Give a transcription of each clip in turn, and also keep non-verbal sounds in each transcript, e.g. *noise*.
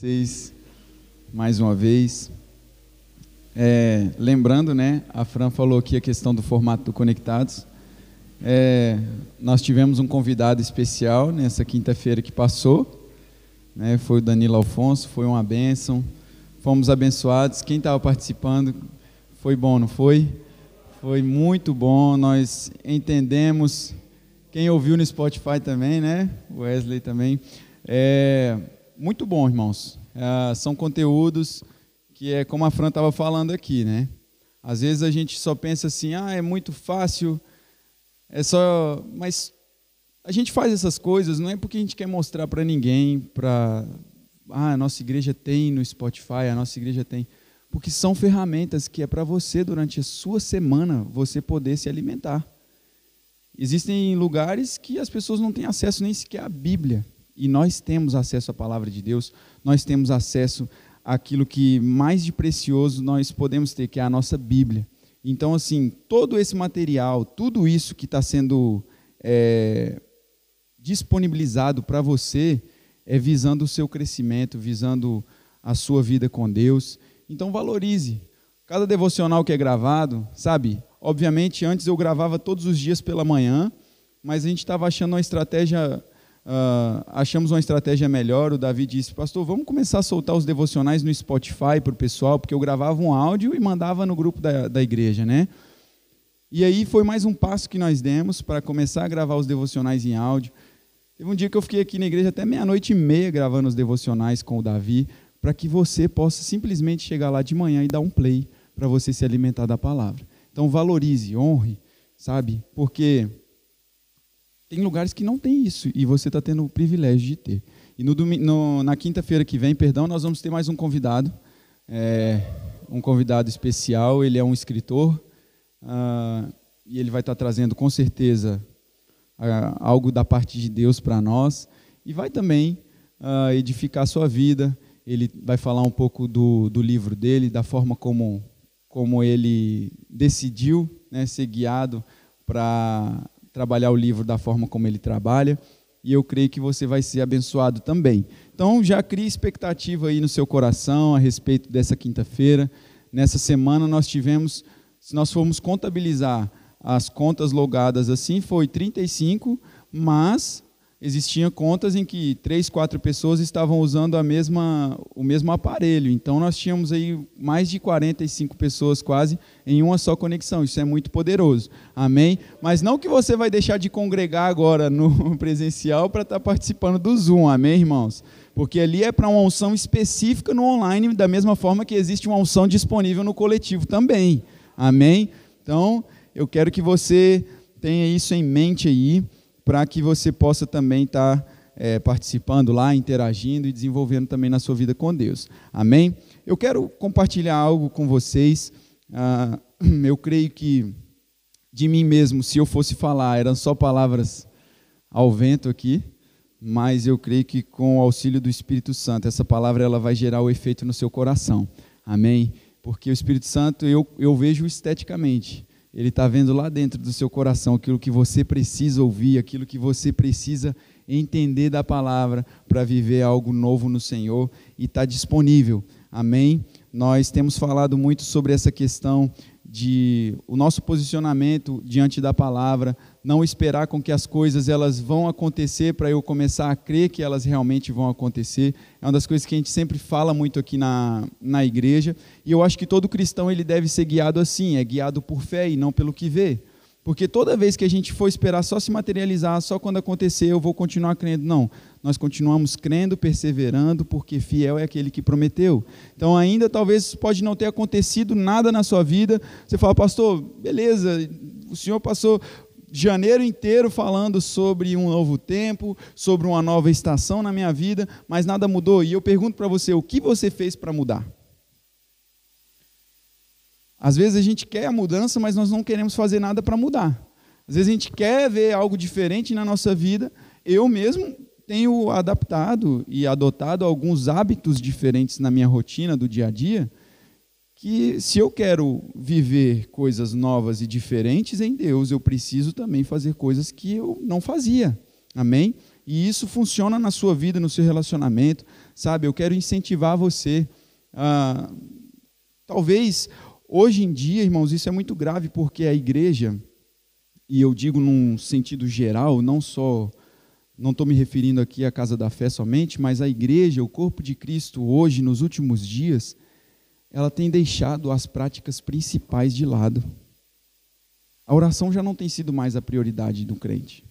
vocês mais uma vez. É, lembrando, né, a Fran falou aqui a questão do formato do Conectados. É, nós tivemos um convidado especial nessa quinta-feira que passou, né, foi o Danilo Alfonso, foi uma bênção, fomos abençoados. Quem estava participando foi bom, não foi? Foi muito bom, nós entendemos. Quem ouviu no Spotify também, né? Wesley também. É, muito bom, irmãos. É, são conteúdos que é como a Fran estava falando aqui, né? Às vezes a gente só pensa assim, ah, é muito fácil, é só. Mas a gente faz essas coisas não é porque a gente quer mostrar para ninguém, para. Ah, a nossa igreja tem no Spotify, a nossa igreja tem. Porque são ferramentas que é para você, durante a sua semana, você poder se alimentar. Existem lugares que as pessoas não têm acesso nem sequer à Bíblia e nós temos acesso à palavra de Deus, nós temos acesso àquilo que mais de precioso nós podemos ter, que é a nossa Bíblia. Então, assim, todo esse material, tudo isso que está sendo é, disponibilizado para você, é visando o seu crescimento, visando a sua vida com Deus. Então, valorize. Cada devocional que é gravado, sabe? Obviamente, antes eu gravava todos os dias pela manhã, mas a gente estava achando uma estratégia Uh, achamos uma estratégia melhor. O Davi disse: Pastor, vamos começar a soltar os devocionais no Spotify para o pessoal, porque eu gravava um áudio e mandava no grupo da, da igreja, né? E aí foi mais um passo que nós demos para começar a gravar os devocionais em áudio. Teve um dia que eu fiquei aqui na igreja até meia-noite e meia gravando os devocionais com o Davi, para que você possa simplesmente chegar lá de manhã e dar um play para você se alimentar da palavra. Então valorize, honre, sabe? Porque tem lugares que não tem isso e você está tendo o privilégio de ter. E no, no, na quinta-feira que vem, perdão, nós vamos ter mais um convidado, é, um convidado especial. Ele é um escritor uh, e ele vai estar tá trazendo com certeza uh, algo da parte de Deus para nós e vai também uh, edificar a sua vida. Ele vai falar um pouco do, do livro dele, da forma como, como ele decidiu né, ser guiado para trabalhar o livro da forma como ele trabalha, e eu creio que você vai ser abençoado também. Então, já crie expectativa aí no seu coração a respeito dessa quinta-feira. Nessa semana nós tivemos, se nós formos contabilizar as contas logadas assim, foi 35, mas existiam contas em que três, quatro pessoas estavam usando a mesma, o mesmo aparelho. Então nós tínhamos aí mais de 45 pessoas quase em uma só conexão. Isso é muito poderoso. Amém? Mas não que você vai deixar de congregar agora no *laughs* presencial para estar tá participando do Zoom. Amém, irmãos? Porque ali é para uma unção específica no online, da mesma forma que existe uma unção disponível no coletivo também. Amém? Então, eu quero que você tenha isso em mente aí para que você possa também estar tá, é, participando lá, interagindo e desenvolvendo também na sua vida com Deus. Amém? Eu quero compartilhar algo com vocês. Ah, *clears throat* eu creio que de mim mesmo, se eu fosse falar, eram só palavras ao vento aqui, mas eu creio que com o auxílio do Espírito Santo, essa palavra ela vai gerar o efeito no seu coração. Amém? Porque o Espírito Santo eu, eu vejo esteticamente. Ele está vendo lá dentro do seu coração aquilo que você precisa ouvir, aquilo que você precisa entender da palavra para viver algo novo no Senhor e está disponível. Amém? Nós temos falado muito sobre essa questão de o nosso posicionamento diante da palavra, não esperar com que as coisas elas vão acontecer para eu começar a crer que elas realmente vão acontecer. É uma das coisas que a gente sempre fala muito aqui na, na igreja, e eu acho que todo cristão ele deve ser guiado assim, é guiado por fé e não pelo que vê. Porque toda vez que a gente for esperar só se materializar, só quando acontecer eu vou continuar crendo. Não, nós continuamos crendo, perseverando, porque fiel é aquele que prometeu. Então, ainda talvez pode não ter acontecido nada na sua vida. Você fala, pastor, beleza, o senhor passou janeiro inteiro falando sobre um novo tempo, sobre uma nova estação na minha vida, mas nada mudou. E eu pergunto para você, o que você fez para mudar? Às vezes a gente quer a mudança, mas nós não queremos fazer nada para mudar. Às vezes a gente quer ver algo diferente na nossa vida. Eu mesmo tenho adaptado e adotado alguns hábitos diferentes na minha rotina do dia a dia, que se eu quero viver coisas novas e diferentes em Deus, eu preciso também fazer coisas que eu não fazia. Amém? E isso funciona na sua vida, no seu relacionamento. sabe? Eu quero incentivar você. Ah, talvez hoje em dia, irmãos, isso é muito grave porque a igreja, e eu digo num sentido geral, não só, não estou me referindo aqui à casa da fé somente, mas a igreja, o corpo de Cristo hoje, nos últimos dias, ela tem deixado as práticas principais de lado. A oração já não tem sido mais a prioridade do crente.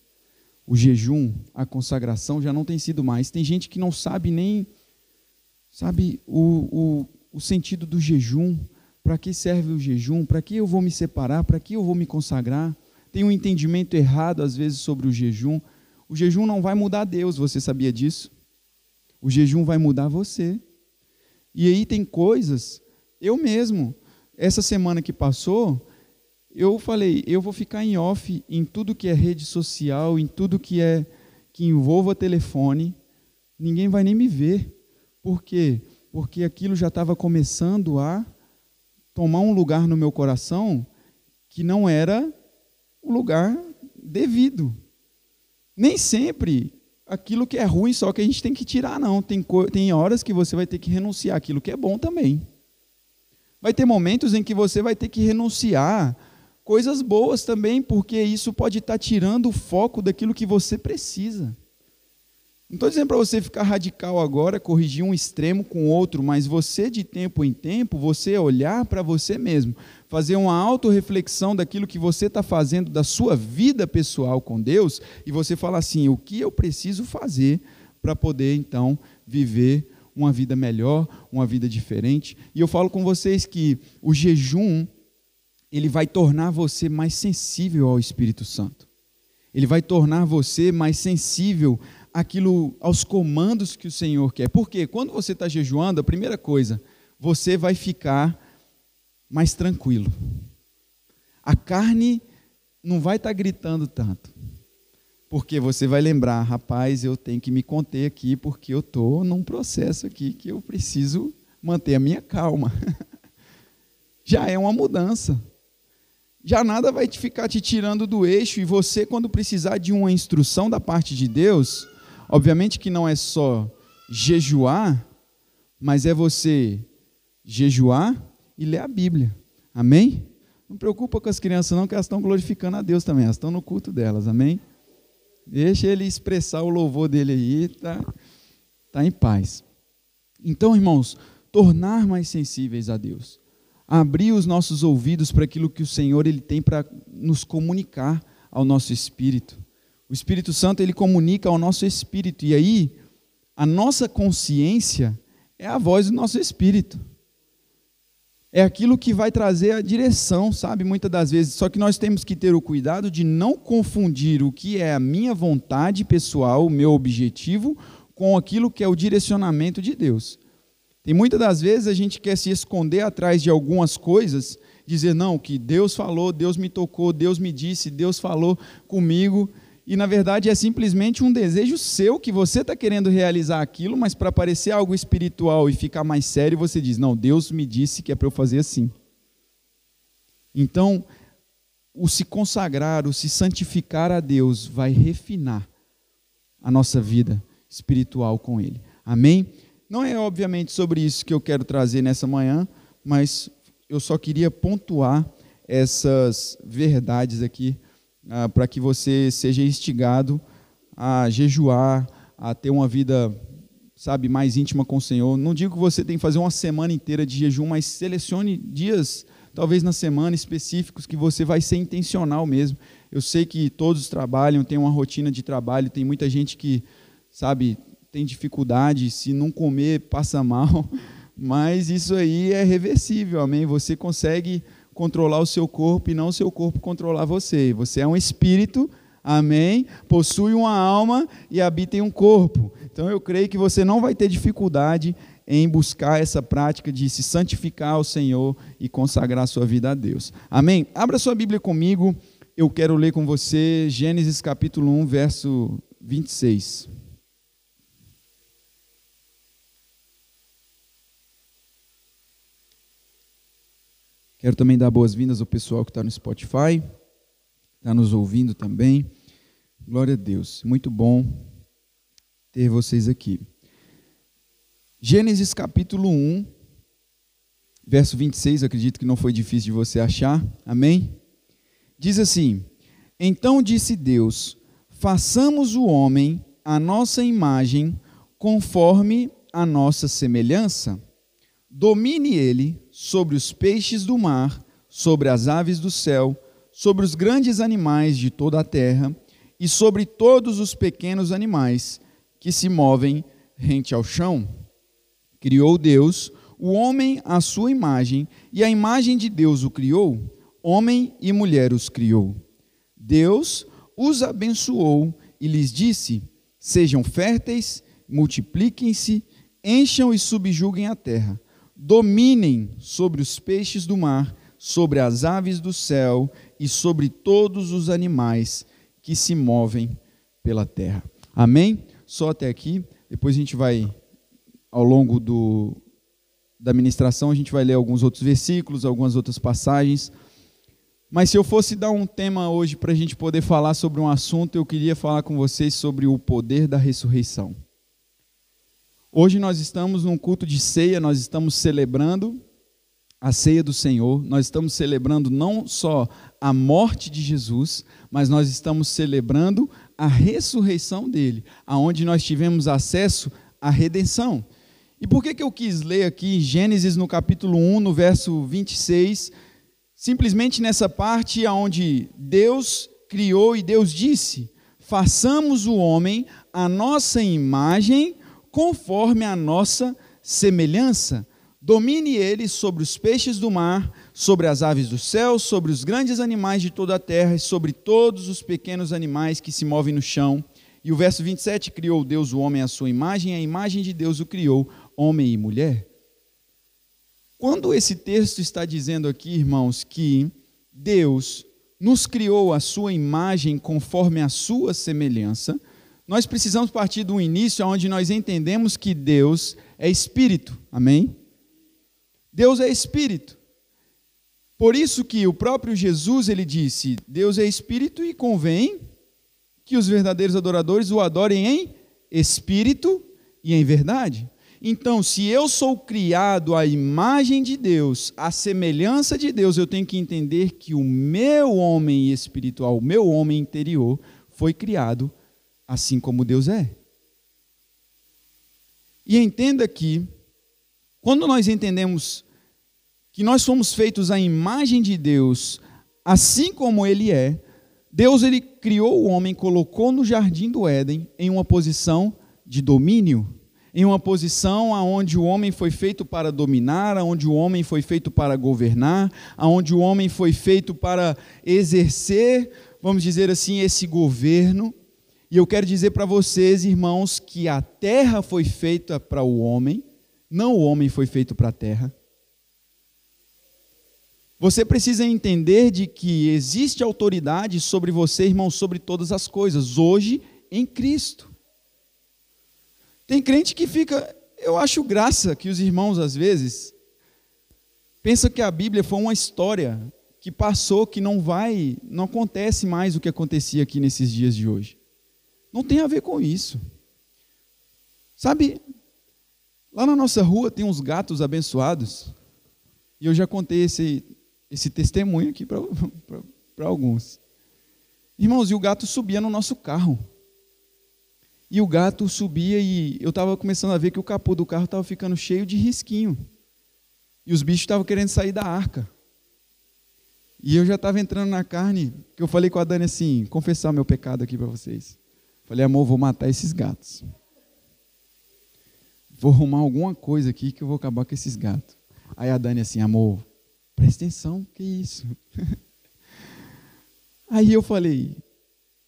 O jejum, a consagração já não tem sido mais. Tem gente que não sabe nem sabe o, o, o sentido do jejum, para que serve o jejum, para que eu vou me separar, para que eu vou me consagrar. Tem um entendimento errado às vezes sobre o jejum. O jejum não vai mudar Deus, você sabia disso? O jejum vai mudar você. E aí tem coisas, eu mesmo, essa semana que passou, eu falei, eu vou ficar em off em tudo que é rede social, em tudo que é que envolva telefone. Ninguém vai nem me ver. Por quê? Porque aquilo já estava começando a tomar um lugar no meu coração que não era o lugar devido. Nem sempre aquilo que é ruim só que a gente tem que tirar, não. Tem, tem horas que você vai ter que renunciar aquilo que é bom também. Vai ter momentos em que você vai ter que renunciar coisas boas também, porque isso pode estar tirando o foco daquilo que você precisa. Não estou dizendo para você ficar radical agora, corrigir um extremo com outro, mas você, de tempo em tempo, você olhar para você mesmo, fazer uma autorreflexão daquilo que você está fazendo da sua vida pessoal com Deus, e você falar assim: o que eu preciso fazer para poder, então, viver uma vida melhor, uma vida diferente. E eu falo com vocês que o jejum ele vai tornar você mais sensível ao Espírito Santo. Ele vai tornar você mais sensível àquilo, aos comandos que o Senhor quer. Porque quando você está jejuando, a primeira coisa, você vai ficar mais tranquilo. A carne não vai estar tá gritando tanto. Porque você vai lembrar, rapaz, eu tenho que me conter aqui, porque eu estou num processo aqui que eu preciso manter a minha calma. *laughs* Já é uma mudança já nada vai te ficar te tirando do eixo e você quando precisar de uma instrução da parte de Deus, obviamente que não é só jejuar, mas é você jejuar e ler a Bíblia. Amém? Não preocupa com as crianças não, que elas estão glorificando a Deus também, elas estão no culto delas. Amém? Deixa ele expressar o louvor dele aí, tá tá em paz. Então, irmãos, tornar mais sensíveis a Deus abrir os nossos ouvidos para aquilo que o Senhor ele tem para nos comunicar ao nosso espírito. O Espírito Santo ele comunica ao nosso espírito e aí a nossa consciência é a voz do nosso espírito. É aquilo que vai trazer a direção, sabe? Muitas das vezes. Só que nós temos que ter o cuidado de não confundir o que é a minha vontade pessoal, o meu objetivo, com aquilo que é o direcionamento de Deus. E muitas das vezes a gente quer se esconder atrás de algumas coisas, dizer, não, que Deus falou, Deus me tocou, Deus me disse, Deus falou comigo. E na verdade é simplesmente um desejo seu que você está querendo realizar aquilo, mas para parecer algo espiritual e ficar mais sério, você diz: Não, Deus me disse que é para eu fazer assim. Então, o se consagrar, o se santificar a Deus, vai refinar a nossa vida espiritual com Ele. Amém? Não é obviamente sobre isso que eu quero trazer nessa manhã, mas eu só queria pontuar essas verdades aqui ah, para que você seja instigado a jejuar, a ter uma vida, sabe, mais íntima com o Senhor. Não digo que você tem que fazer uma semana inteira de jejum, mas selecione dias, talvez na semana específicos, que você vai ser intencional mesmo. Eu sei que todos trabalham, tem uma rotina de trabalho, tem muita gente que, sabe, tem dificuldade, se não comer, passa *laughs* mal, mas isso aí é reversível, amém? Você consegue controlar o seu corpo e não o seu corpo controlar você. Você é um espírito, amém? Possui uma alma e habita em um corpo. Então eu creio que você não vai ter dificuldade em buscar essa prática de se santificar ao Senhor e consagrar sua vida a Deus. Amém? Abra sua Bíblia comigo. Eu quero ler com você Gênesis capítulo 1, verso 26. Quero também dar boas-vindas ao pessoal que está no Spotify, está nos ouvindo também. Glória a Deus, muito bom ter vocês aqui. Gênesis capítulo 1, verso 26, acredito que não foi difícil de você achar, amém? Diz assim: Então disse Deus: Façamos o homem a nossa imagem, conforme a nossa semelhança. Domine ele sobre os peixes do mar, sobre as aves do céu, sobre os grandes animais de toda a terra e sobre todos os pequenos animais que se movem rente ao chão. Criou Deus o homem à sua imagem, e a imagem de Deus o criou, homem e mulher os criou. Deus os abençoou e lhes disse: Sejam férteis, multipliquem-se, encham e subjuguem a terra, dominem sobre os peixes do mar, sobre as aves do céu e sobre todos os animais que se movem pela terra. Amém? Só até aqui, depois a gente vai, ao longo do, da ministração, a gente vai ler alguns outros versículos, algumas outras passagens. Mas se eu fosse dar um tema hoje para a gente poder falar sobre um assunto, eu queria falar com vocês sobre o poder da ressurreição. Hoje nós estamos num culto de ceia, nós estamos celebrando a ceia do Senhor, nós estamos celebrando não só a morte de Jesus, mas nós estamos celebrando a ressurreição dele, aonde nós tivemos acesso à redenção. E por que, que eu quis ler aqui Gênesis no capítulo 1, no verso 26, simplesmente nessa parte onde Deus criou e Deus disse: façamos o homem a nossa imagem, conforme a nossa semelhança. Domine ele sobre os peixes do mar, sobre as aves do céu, sobre os grandes animais de toda a terra e sobre todos os pequenos animais que se movem no chão. E o verso 27, criou Deus o homem à sua imagem, a imagem de Deus o criou, homem e mulher. Quando esse texto está dizendo aqui, irmãos, que Deus nos criou a sua imagem conforme a sua semelhança, nós precisamos partir do início onde nós entendemos que Deus é espírito. Amém? Deus é espírito. Por isso que o próprio Jesus ele disse: Deus é espírito e convém que os verdadeiros adoradores o adorem em espírito e em verdade. Então, se eu sou criado à imagem de Deus, à semelhança de Deus, eu tenho que entender que o meu homem espiritual, o meu homem interior, foi criado assim como Deus é. E entenda que, quando nós entendemos que nós somos feitos à imagem de Deus, assim como Ele é, Deus ele criou o homem, colocou no jardim do Éden em uma posição de domínio, em uma posição aonde o homem foi feito para dominar, aonde o homem foi feito para governar, aonde o homem foi feito para exercer, vamos dizer assim, esse governo. E eu quero dizer para vocês, irmãos, que a terra foi feita para o homem, não o homem foi feito para a terra. Você precisa entender de que existe autoridade sobre você, irmão, sobre todas as coisas, hoje em Cristo. Tem crente que fica, eu acho graça que os irmãos às vezes pensam que a Bíblia foi uma história que passou, que não vai, não acontece mais o que acontecia aqui nesses dias de hoje. Não tem a ver com isso. Sabe, lá na nossa rua tem uns gatos abençoados. E eu já contei esse, esse testemunho aqui para *laughs* alguns. Irmãos, e o gato subia no nosso carro. E o gato subia e eu estava começando a ver que o capô do carro estava ficando cheio de risquinho. E os bichos estavam querendo sair da arca. E eu já estava entrando na carne, que eu falei com a Dani assim, confessar meu pecado aqui para vocês. Falei, amor, vou matar esses gatos. Vou arrumar alguma coisa aqui que eu vou acabar com esses gatos. Aí a Dani assim, amor, presta atenção, que isso? *laughs* Aí eu falei,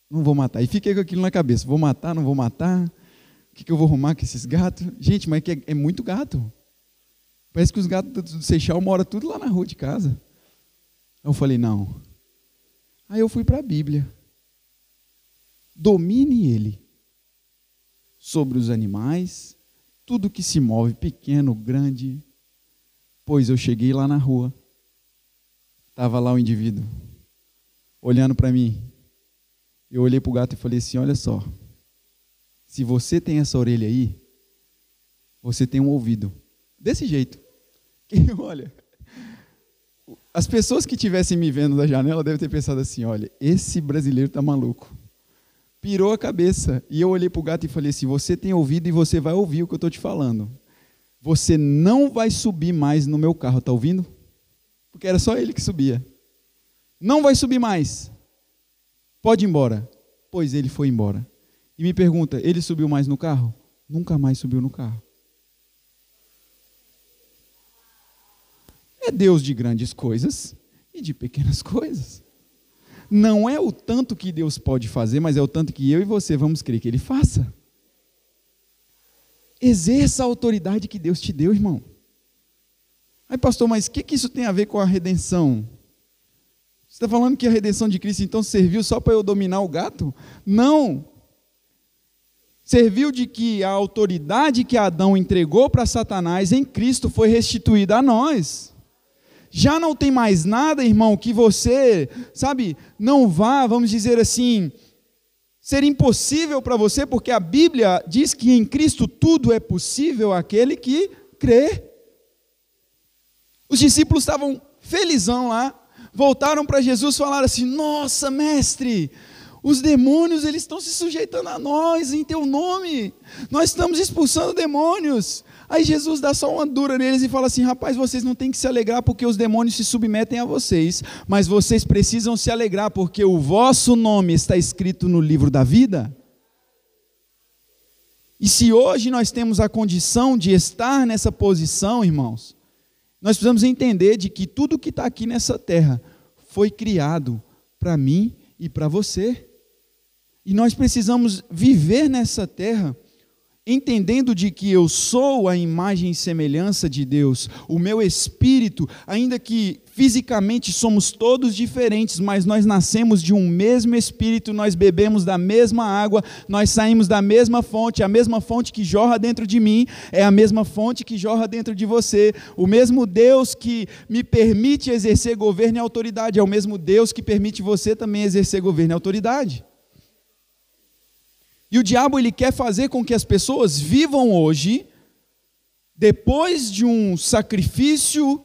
não vou matar. E fiquei com aquilo na cabeça, vou matar, não vou matar? O que, que eu vou arrumar com esses gatos? Gente, mas é, é muito gato. Parece que os gatos do Seixal moram tudo lá na rua de casa. Eu falei, não. Aí eu fui para a Bíblia domine ele sobre os animais, tudo que se move, pequeno, grande. Pois eu cheguei lá na rua, estava lá o indivíduo, olhando para mim. Eu olhei para o gato e falei assim: Olha só, se você tem essa orelha aí, você tem um ouvido. Desse jeito. *laughs* Que, olha, as pessoas que estivessem me vendo da janela devem ter pensado assim: olha, esse brasileiro está maluco. Pirou a cabeça. E eu olhei para o gato e falei assim: você tem ouvido e você vai ouvir o que eu estou te falando. Você não vai subir mais no meu carro, está ouvindo? Porque era só ele que subia. Não vai subir mais. Pode ir embora. Pois ele foi embora. E me pergunta: ele subiu mais no carro? Nunca mais subiu no carro. É Deus de grandes coisas e de pequenas coisas. Não é o tanto que Deus pode fazer, mas é o tanto que eu e você vamos crer que Ele faça. Exerça a autoridade que Deus te deu, irmão. Aí, pastor, mas o que, que isso tem a ver com a redenção? Você está falando que a redenção de Cristo então serviu só para eu dominar o gato? Não. Serviu de que a autoridade que Adão entregou para Satanás em Cristo foi restituída a nós. Já não tem mais nada, irmão, que você, sabe, não vá, vamos dizer assim, ser impossível para você, porque a Bíblia diz que em Cristo tudo é possível àquele que crê. Os discípulos estavam felizão lá, voltaram para Jesus e falaram assim: Nossa, mestre, os demônios eles estão se sujeitando a nós em teu nome. Nós estamos expulsando demônios. Aí Jesus dá só uma dura neles e fala assim: Rapaz, vocês não têm que se alegrar porque os demônios se submetem a vocês, mas vocês precisam se alegrar porque o vosso nome está escrito no livro da vida. E se hoje nós temos a condição de estar nessa posição, irmãos, nós precisamos entender de que tudo que está aqui nessa terra foi criado para mim e para você. E nós precisamos viver nessa terra entendendo de que eu sou a imagem e semelhança de Deus, o meu espírito, ainda que fisicamente somos todos diferentes, mas nós nascemos de um mesmo espírito, nós bebemos da mesma água, nós saímos da mesma fonte, a mesma fonte que jorra dentro de mim é a mesma fonte que jorra dentro de você. O mesmo Deus que me permite exercer governo e autoridade é o mesmo Deus que permite você também exercer governo e autoridade. E o diabo ele quer fazer com que as pessoas vivam hoje depois de um sacrifício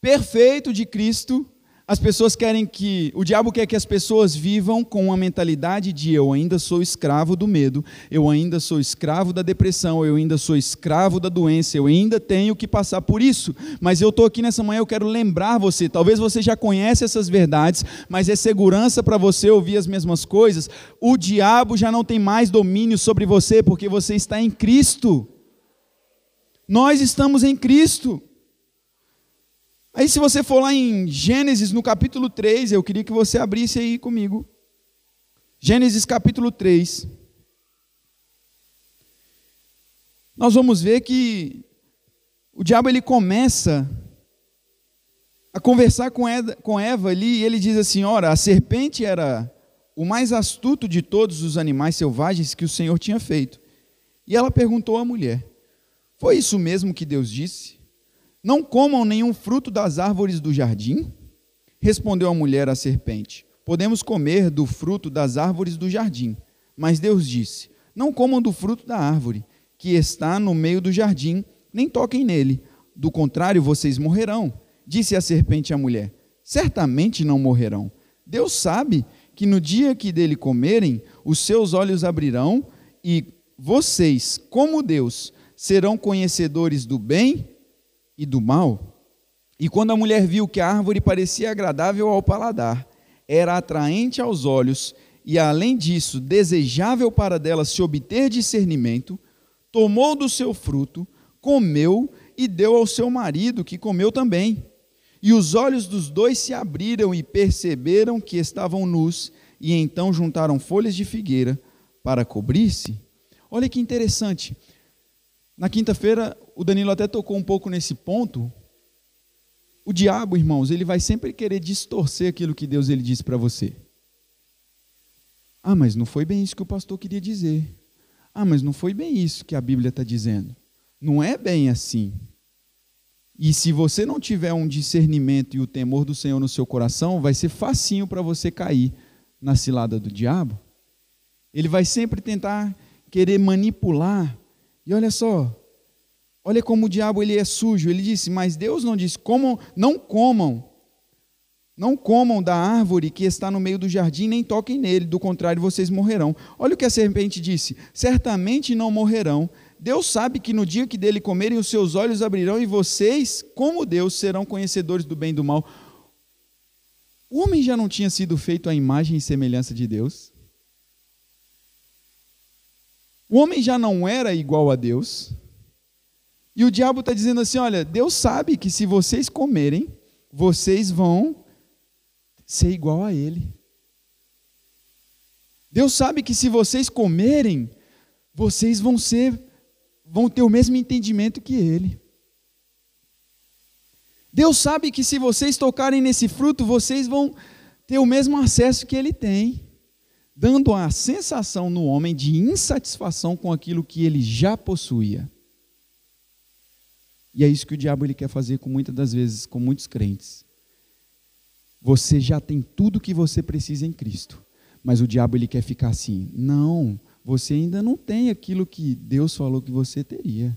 perfeito de Cristo, as pessoas querem que, o diabo quer que as pessoas vivam com uma mentalidade de eu ainda sou escravo do medo, eu ainda sou escravo da depressão, eu ainda sou escravo da doença, eu ainda tenho que passar por isso. Mas eu estou aqui nessa manhã, eu quero lembrar você, talvez você já conhece essas verdades, mas é segurança para você ouvir as mesmas coisas. O diabo já não tem mais domínio sobre você, porque você está em Cristo. Nós estamos em Cristo. Aí, se você for lá em Gênesis, no capítulo 3, eu queria que você abrisse aí comigo. Gênesis capítulo 3. Nós vamos ver que o diabo ele começa a conversar com com Eva ali, e ele diz assim: Ora, a serpente era o mais astuto de todos os animais selvagens que o Senhor tinha feito. E ela perguntou à mulher: Foi isso mesmo que Deus disse? Não comam nenhum fruto das árvores do jardim? Respondeu a mulher à serpente: Podemos comer do fruto das árvores do jardim. Mas Deus disse: Não comam do fruto da árvore que está no meio do jardim, nem toquem nele. Do contrário, vocês morrerão. Disse a serpente à mulher: Certamente não morrerão. Deus sabe que no dia que dele comerem, os seus olhos abrirão e vocês, como Deus, serão conhecedores do bem e do mal. E quando a mulher viu que a árvore parecia agradável ao paladar, era atraente aos olhos e, além disso, desejável para dela se obter discernimento, tomou do seu fruto, comeu e deu ao seu marido, que comeu também. E os olhos dos dois se abriram e perceberam que estavam nus, e então juntaram folhas de figueira para cobrir-se. Olha que interessante. Na quinta-feira, o Danilo até tocou um pouco nesse ponto. O diabo, irmãos, ele vai sempre querer distorcer aquilo que Deus ele disse para você. Ah, mas não foi bem isso que o pastor queria dizer. Ah, mas não foi bem isso que a Bíblia está dizendo. Não é bem assim. E se você não tiver um discernimento e o temor do Senhor no seu coração, vai ser facinho para você cair na cilada do diabo. Ele vai sempre tentar querer manipular e olha só, Olha como o diabo ele é sujo. Ele disse: "Mas Deus não disse: como não comam não comam da árvore que está no meio do jardim, nem toquem nele, do contrário vocês morrerão. Olha o que a serpente disse: certamente não morrerão. Deus sabe que no dia que dele comerem, os seus olhos abrirão e vocês, como Deus, serão conhecedores do bem e do mal. O homem já não tinha sido feito à imagem e semelhança de Deus? O homem já não era igual a Deus? E o diabo está dizendo assim: olha, Deus sabe que se vocês comerem, vocês vão ser igual a Ele. Deus sabe que se vocês comerem, vocês vão ser, vão ter o mesmo entendimento que Ele. Deus sabe que se vocês tocarem nesse fruto, vocês vão ter o mesmo acesso que Ele tem, dando a sensação no homem de insatisfação com aquilo que ele já possuía. E é isso que o diabo ele quer fazer com muitas das vezes com muitos crentes. Você já tem tudo que você precisa em Cristo. Mas o diabo ele quer ficar assim: "Não, você ainda não tem aquilo que Deus falou que você teria.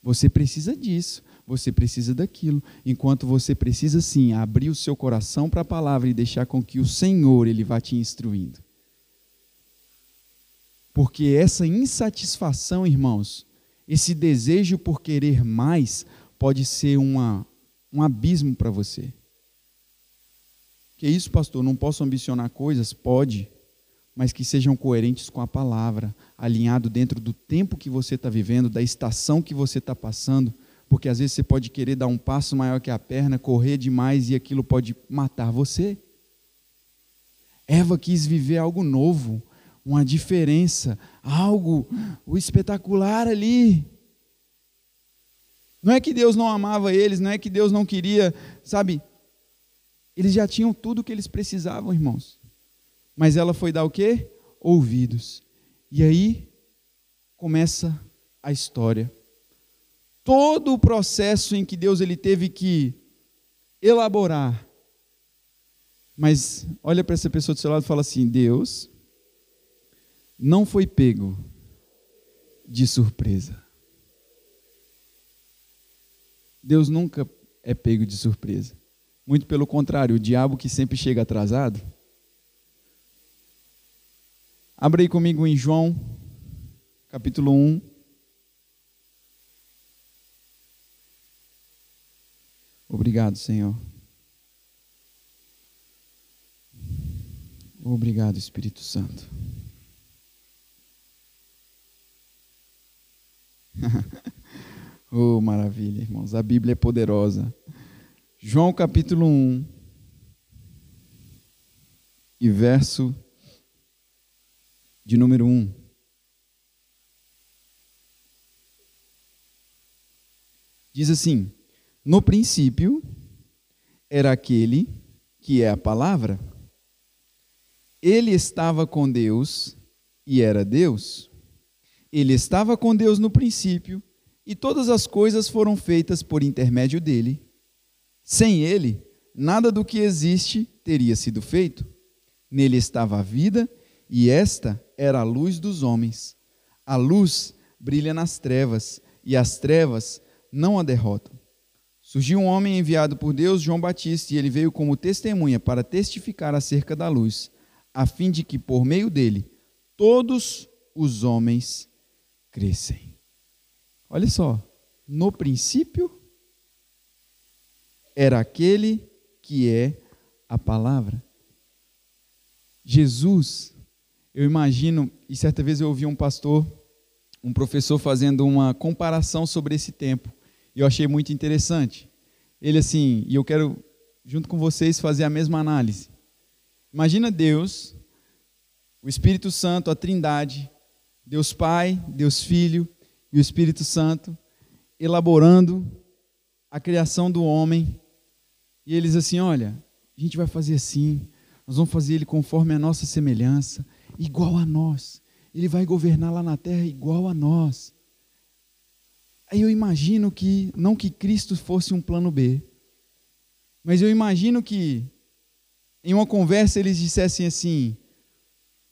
Você precisa disso, você precisa daquilo. Enquanto você precisa sim abrir o seu coração para a palavra e deixar com que o Senhor ele vá te instruindo. Porque essa insatisfação, irmãos, esse desejo por querer mais pode ser uma, um abismo para você. Que isso, pastor? Não posso ambicionar coisas? Pode, mas que sejam coerentes com a palavra, alinhado dentro do tempo que você está vivendo, da estação que você está passando, porque às vezes você pode querer dar um passo maior que a perna, correr demais e aquilo pode matar você. Eva quis viver algo novo, uma diferença, algo o espetacular ali. Não é que Deus não amava eles, não é que Deus não queria, sabe, eles já tinham tudo o que eles precisavam, irmãos. Mas ela foi dar o quê? Ouvidos. E aí começa a história. Todo o processo em que Deus ele teve que elaborar. Mas olha para essa pessoa do seu lado e fala assim: Deus não foi pego de surpresa. Deus nunca é pego de surpresa. Muito pelo contrário, o diabo que sempre chega atrasado. Abra aí comigo em João, capítulo 1. Obrigado, Senhor. Obrigado, Espírito Santo. *laughs* oh, maravilha, irmãos. A Bíblia é poderosa. João capítulo 1 e verso de número 1. Diz assim: No princípio era aquele que é a palavra. Ele estava com Deus e era Deus. Ele estava com Deus no princípio e todas as coisas foram feitas por intermédio dele sem ele, nada do que existe teria sido feito. Nele estava a vida, e esta era a luz dos homens. A luz brilha nas trevas, e as trevas não a derrotam. Surgiu um homem enviado por Deus, João Batista, e ele veio como testemunha para testificar acerca da luz, a fim de que por meio dele todos os homens crescem. Olha só, no princípio era aquele que é a palavra. Jesus, eu imagino, e certa vez eu ouvi um pastor, um professor fazendo uma comparação sobre esse tempo, e eu achei muito interessante. Ele assim, e eu quero junto com vocês fazer a mesma análise. Imagina Deus, o Espírito Santo, a Trindade, Deus Pai, Deus Filho e o Espírito Santo, elaborando a criação do homem e eles assim: olha, a gente vai fazer assim, nós vamos fazer ele conforme a nossa semelhança, igual a nós. Ele vai governar lá na terra igual a nós. Aí eu imagino que, não que Cristo fosse um plano B, mas eu imagino que em uma conversa eles dissessem assim: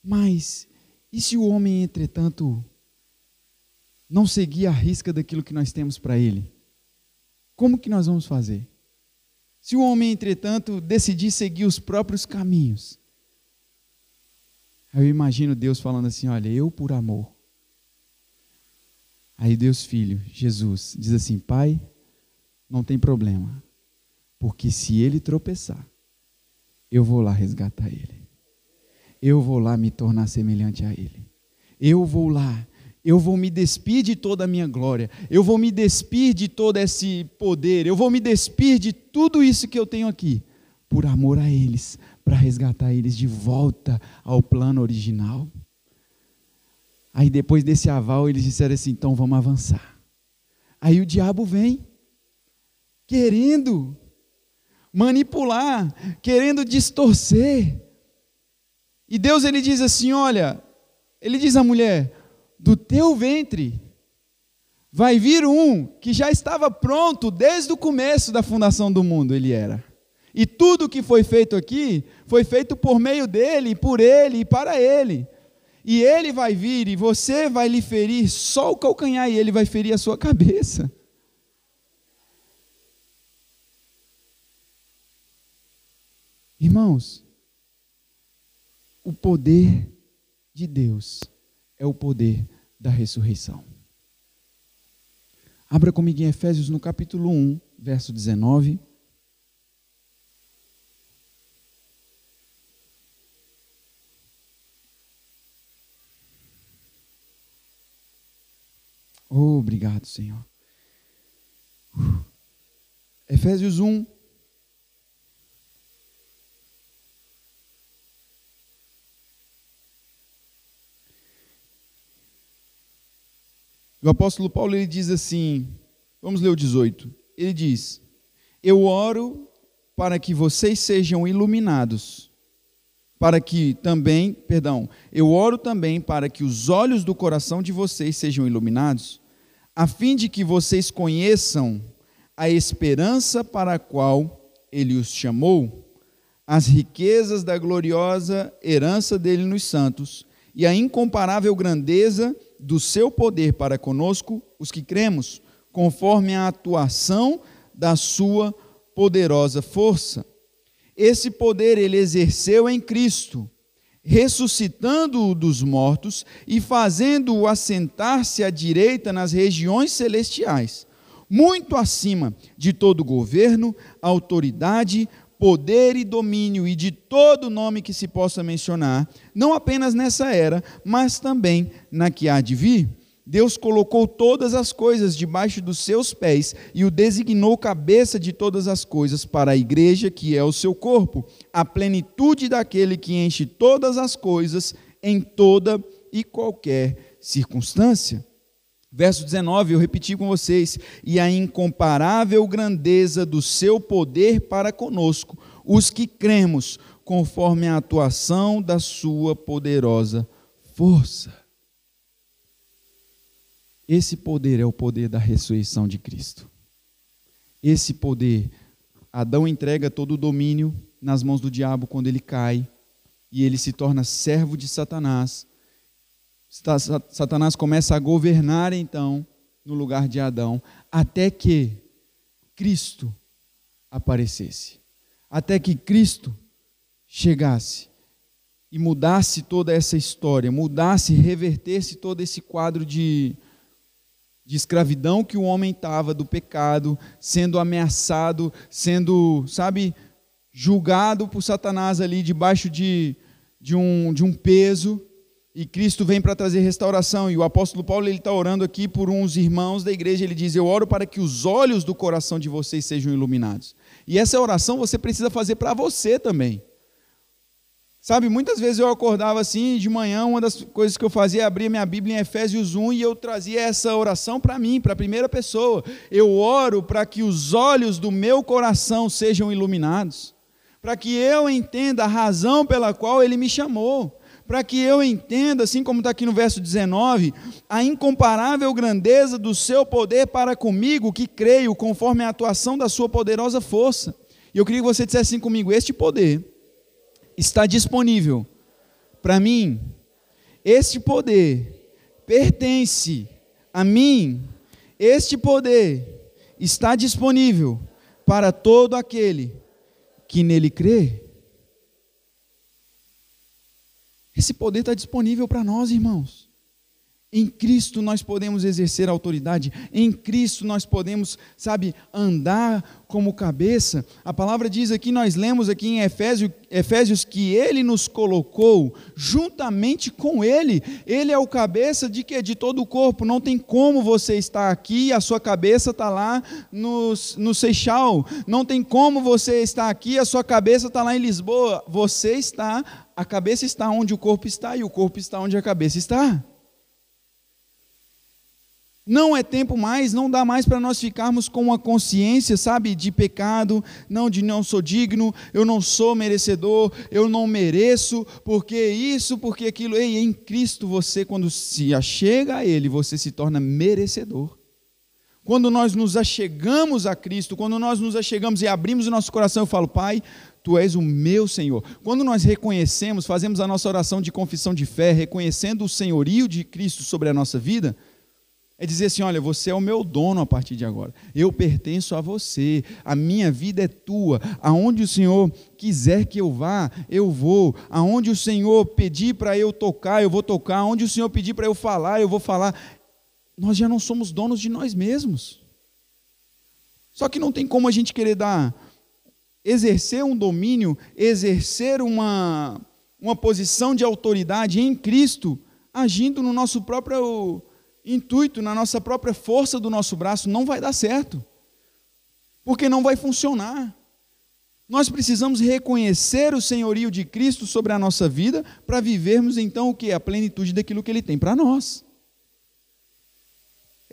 Mas e se o homem, entretanto, não seguir a risca daquilo que nós temos para ele, como que nós vamos fazer? Se o homem, entretanto, decidir seguir os próprios caminhos, eu imagino Deus falando assim: olha, eu por amor. Aí Deus Filho, Jesus, diz assim: Pai, não tem problema, porque se ele tropeçar, eu vou lá resgatar ele. Eu vou lá me tornar semelhante a ele. Eu vou lá eu vou me despir de toda a minha glória, eu vou me despir de todo esse poder, eu vou me despir de tudo isso que eu tenho aqui, por amor a eles, para resgatar eles de volta ao plano original. Aí depois desse aval, eles disseram assim: então vamos avançar. Aí o diabo vem, querendo manipular, querendo distorcer. E Deus ele diz assim: olha, ele diz à mulher: do teu ventre vai vir um que já estava pronto desde o começo da fundação do mundo, ele era. E tudo que foi feito aqui foi feito por meio dele, por ele e para ele. E ele vai vir e você vai lhe ferir só o calcanhar e ele vai ferir a sua cabeça. Irmãos, o poder de Deus é o poder da ressurreição. Abra comigo em Efésios no capítulo 1, verso 19. Oh, obrigado, Senhor. Efésios 1, O apóstolo Paulo ele diz assim, vamos ler o 18. Ele diz: Eu oro para que vocês sejam iluminados, para que também, perdão, eu oro também para que os olhos do coração de vocês sejam iluminados, a fim de que vocês conheçam a esperança para a qual ele os chamou, as riquezas da gloriosa herança dele nos santos e a incomparável grandeza do seu poder para conosco, os que cremos, conforme a atuação da sua poderosa força. Esse poder ele exerceu em Cristo, ressuscitando-o dos mortos e fazendo-o assentar-se à direita nas regiões celestiais, muito acima de todo governo, autoridade, poder e domínio e de todo nome que se possa mencionar, não apenas nessa era, mas também na que há de vir. Deus colocou todas as coisas debaixo dos seus pés e o designou cabeça de todas as coisas para a igreja, que é o seu corpo, a plenitude daquele que enche todas as coisas em toda e qualquer circunstância. Verso 19, eu repeti com vocês, e a incomparável grandeza do seu poder para conosco, os que cremos, conforme a atuação da sua poderosa força. Esse poder é o poder da ressurreição de Cristo. Esse poder, Adão entrega todo o domínio nas mãos do diabo quando ele cai, e ele se torna servo de Satanás Satanás começa a governar então no lugar de Adão, até que Cristo aparecesse, até que Cristo chegasse e mudasse toda essa história, mudasse, revertesse todo esse quadro de, de escravidão que o homem estava, do pecado, sendo ameaçado, sendo, sabe, julgado por Satanás ali debaixo de, de, um, de um peso e Cristo vem para trazer restauração. E o apóstolo Paulo ele está orando aqui por uns irmãos da igreja. Ele diz: Eu oro para que os olhos do coração de vocês sejam iluminados. E essa oração você precisa fazer para você também. Sabe, muitas vezes eu acordava assim, de manhã, uma das coisas que eu fazia é abrir minha Bíblia em Efésios 1 e eu trazia essa oração para mim, para a primeira pessoa. Eu oro para que os olhos do meu coração sejam iluminados, para que eu entenda a razão pela qual ele me chamou para que eu entenda, assim como está aqui no verso 19, a incomparável grandeza do seu poder para comigo, que creio, conforme a atuação da sua poderosa força. E eu queria que você dissesse assim comigo: este poder está disponível para mim, este poder pertence a mim, este poder está disponível para todo aquele que nele crê. Esse poder está disponível para nós, irmãos. Em Cristo nós podemos exercer autoridade, em Cristo nós podemos, sabe, andar como cabeça. A palavra diz aqui, nós lemos aqui em Efésios, Efésios que ele nos colocou juntamente com ele. Ele é o cabeça de que de todo o corpo. Não tem como você estar aqui e a sua cabeça está lá no, no Seixal. Não tem como você estar aqui e a sua cabeça está lá em Lisboa. Você está, a cabeça está onde o corpo está e o corpo está onde a cabeça está. Não é tempo mais, não dá mais para nós ficarmos com uma consciência, sabe, de pecado, não de não sou digno, eu não sou merecedor, eu não mereço, porque isso, porque aquilo. Ei, em Cristo você, quando se achega a Ele, você se torna merecedor. Quando nós nos achegamos a Cristo, quando nós nos achegamos e abrimos o nosso coração, eu falo, Pai, Tu és o meu Senhor. Quando nós reconhecemos, fazemos a nossa oração de confissão de fé, reconhecendo o senhorio de Cristo sobre a nossa vida, é dizer assim: olha, você é o meu dono a partir de agora. Eu pertenço a você. A minha vida é tua. Aonde o Senhor quiser que eu vá, eu vou. Aonde o Senhor pedir para eu tocar, eu vou tocar. Aonde o Senhor pedir para eu falar, eu vou falar. Nós já não somos donos de nós mesmos. Só que não tem como a gente querer dar, exercer um domínio, exercer uma, uma posição de autoridade em Cristo, agindo no nosso próprio intuito, na nossa própria força do nosso braço, não vai dar certo. Porque não vai funcionar. Nós precisamos reconhecer o senhorio de Cristo sobre a nossa vida para vivermos então o que? A plenitude daquilo que Ele tem para nós.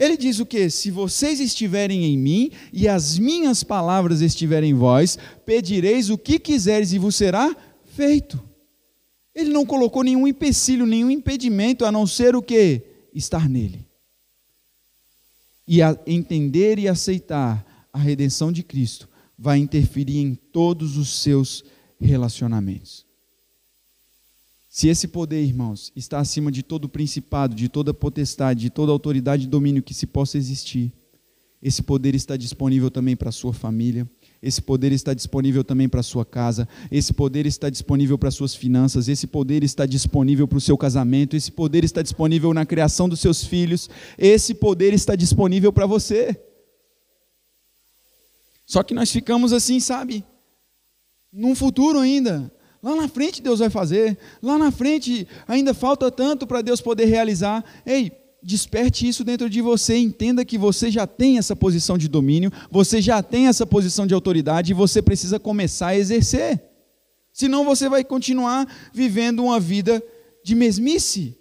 Ele diz o que? Se vocês estiverem em mim e as minhas palavras estiverem em vós, pedireis o que quiseres e vos será feito. Ele não colocou nenhum empecilho, nenhum impedimento, a não ser o que? estar nele. E entender e aceitar a redenção de Cristo vai interferir em todos os seus relacionamentos. Se esse poder, irmãos, está acima de todo principado, de toda potestade, de toda autoridade e domínio que se possa existir, esse poder está disponível também para a sua família, esse poder está disponível também para a sua casa, esse poder está disponível para as suas finanças, esse poder está disponível para o seu casamento, esse poder está disponível na criação dos seus filhos, esse poder está disponível para você. Só que nós ficamos assim, sabe? Num futuro ainda. Lá na frente Deus vai fazer, lá na frente ainda falta tanto para Deus poder realizar. Ei, desperte isso dentro de você, entenda que você já tem essa posição de domínio, você já tem essa posição de autoridade e você precisa começar a exercer. Senão você vai continuar vivendo uma vida de mesmice.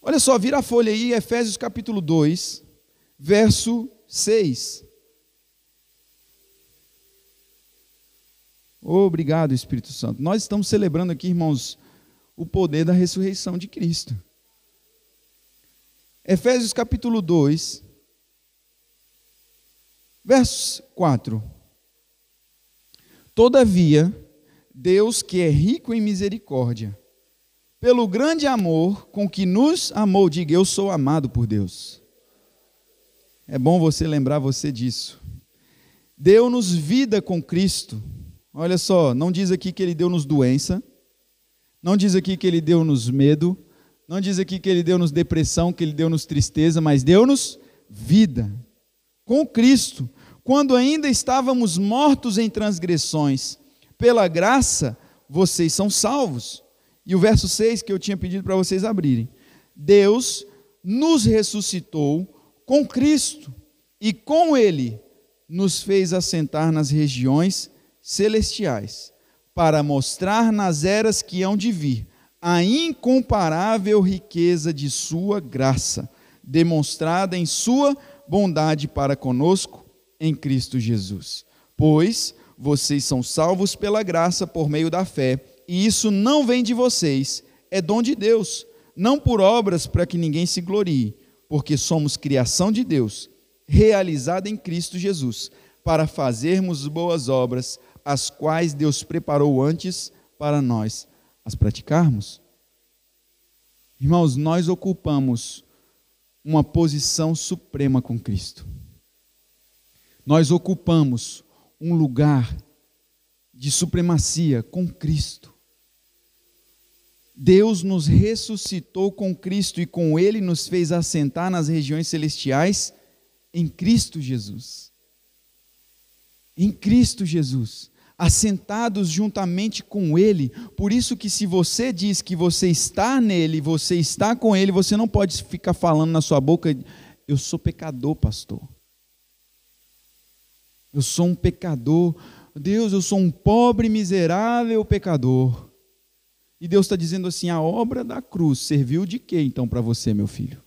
Olha só, vira a folha aí, Efésios capítulo 2, verso 6. Obrigado, Espírito Santo. Nós estamos celebrando aqui, irmãos, o poder da ressurreição de Cristo. Efésios capítulo 2, verso 4. Todavia, Deus que é rico em misericórdia, pelo grande amor com que nos amou, diga eu sou amado por Deus. É bom você lembrar você disso. Deu-nos vida com Cristo. Olha só, não diz aqui que ele deu-nos doença, não diz aqui que ele deu-nos medo, não diz aqui que ele deu-nos depressão, que ele deu-nos tristeza, mas deu-nos vida. Com Cristo, quando ainda estávamos mortos em transgressões, pela graça vocês são salvos. E o verso 6 que eu tinha pedido para vocês abrirem. Deus nos ressuscitou com Cristo e com Ele nos fez assentar nas regiões celestiais, para mostrar nas eras que hão de vir a incomparável riqueza de Sua graça, demonstrada em Sua bondade para conosco em Cristo Jesus. Pois vocês são salvos pela graça por meio da fé, e isso não vem de vocês, é dom de Deus, não por obras para que ninguém se glorie, porque somos criação de Deus, realizada em Cristo Jesus, para fazermos boas obras, as quais Deus preparou antes para nós as praticarmos? Irmãos, nós ocupamos uma posição suprema com Cristo. Nós ocupamos um lugar de supremacia com Cristo. Deus nos ressuscitou com Cristo e com Ele nos fez assentar nas regiões celestiais em Cristo Jesus. Em Cristo Jesus assentados juntamente com Ele. Por isso que se você diz que você está nele, você está com Ele, você não pode ficar falando na sua boca, eu sou pecador, pastor. Eu sou um pecador. Deus, eu sou um pobre, miserável pecador. E Deus está dizendo assim: a obra da cruz serviu de quê então para você, meu filho?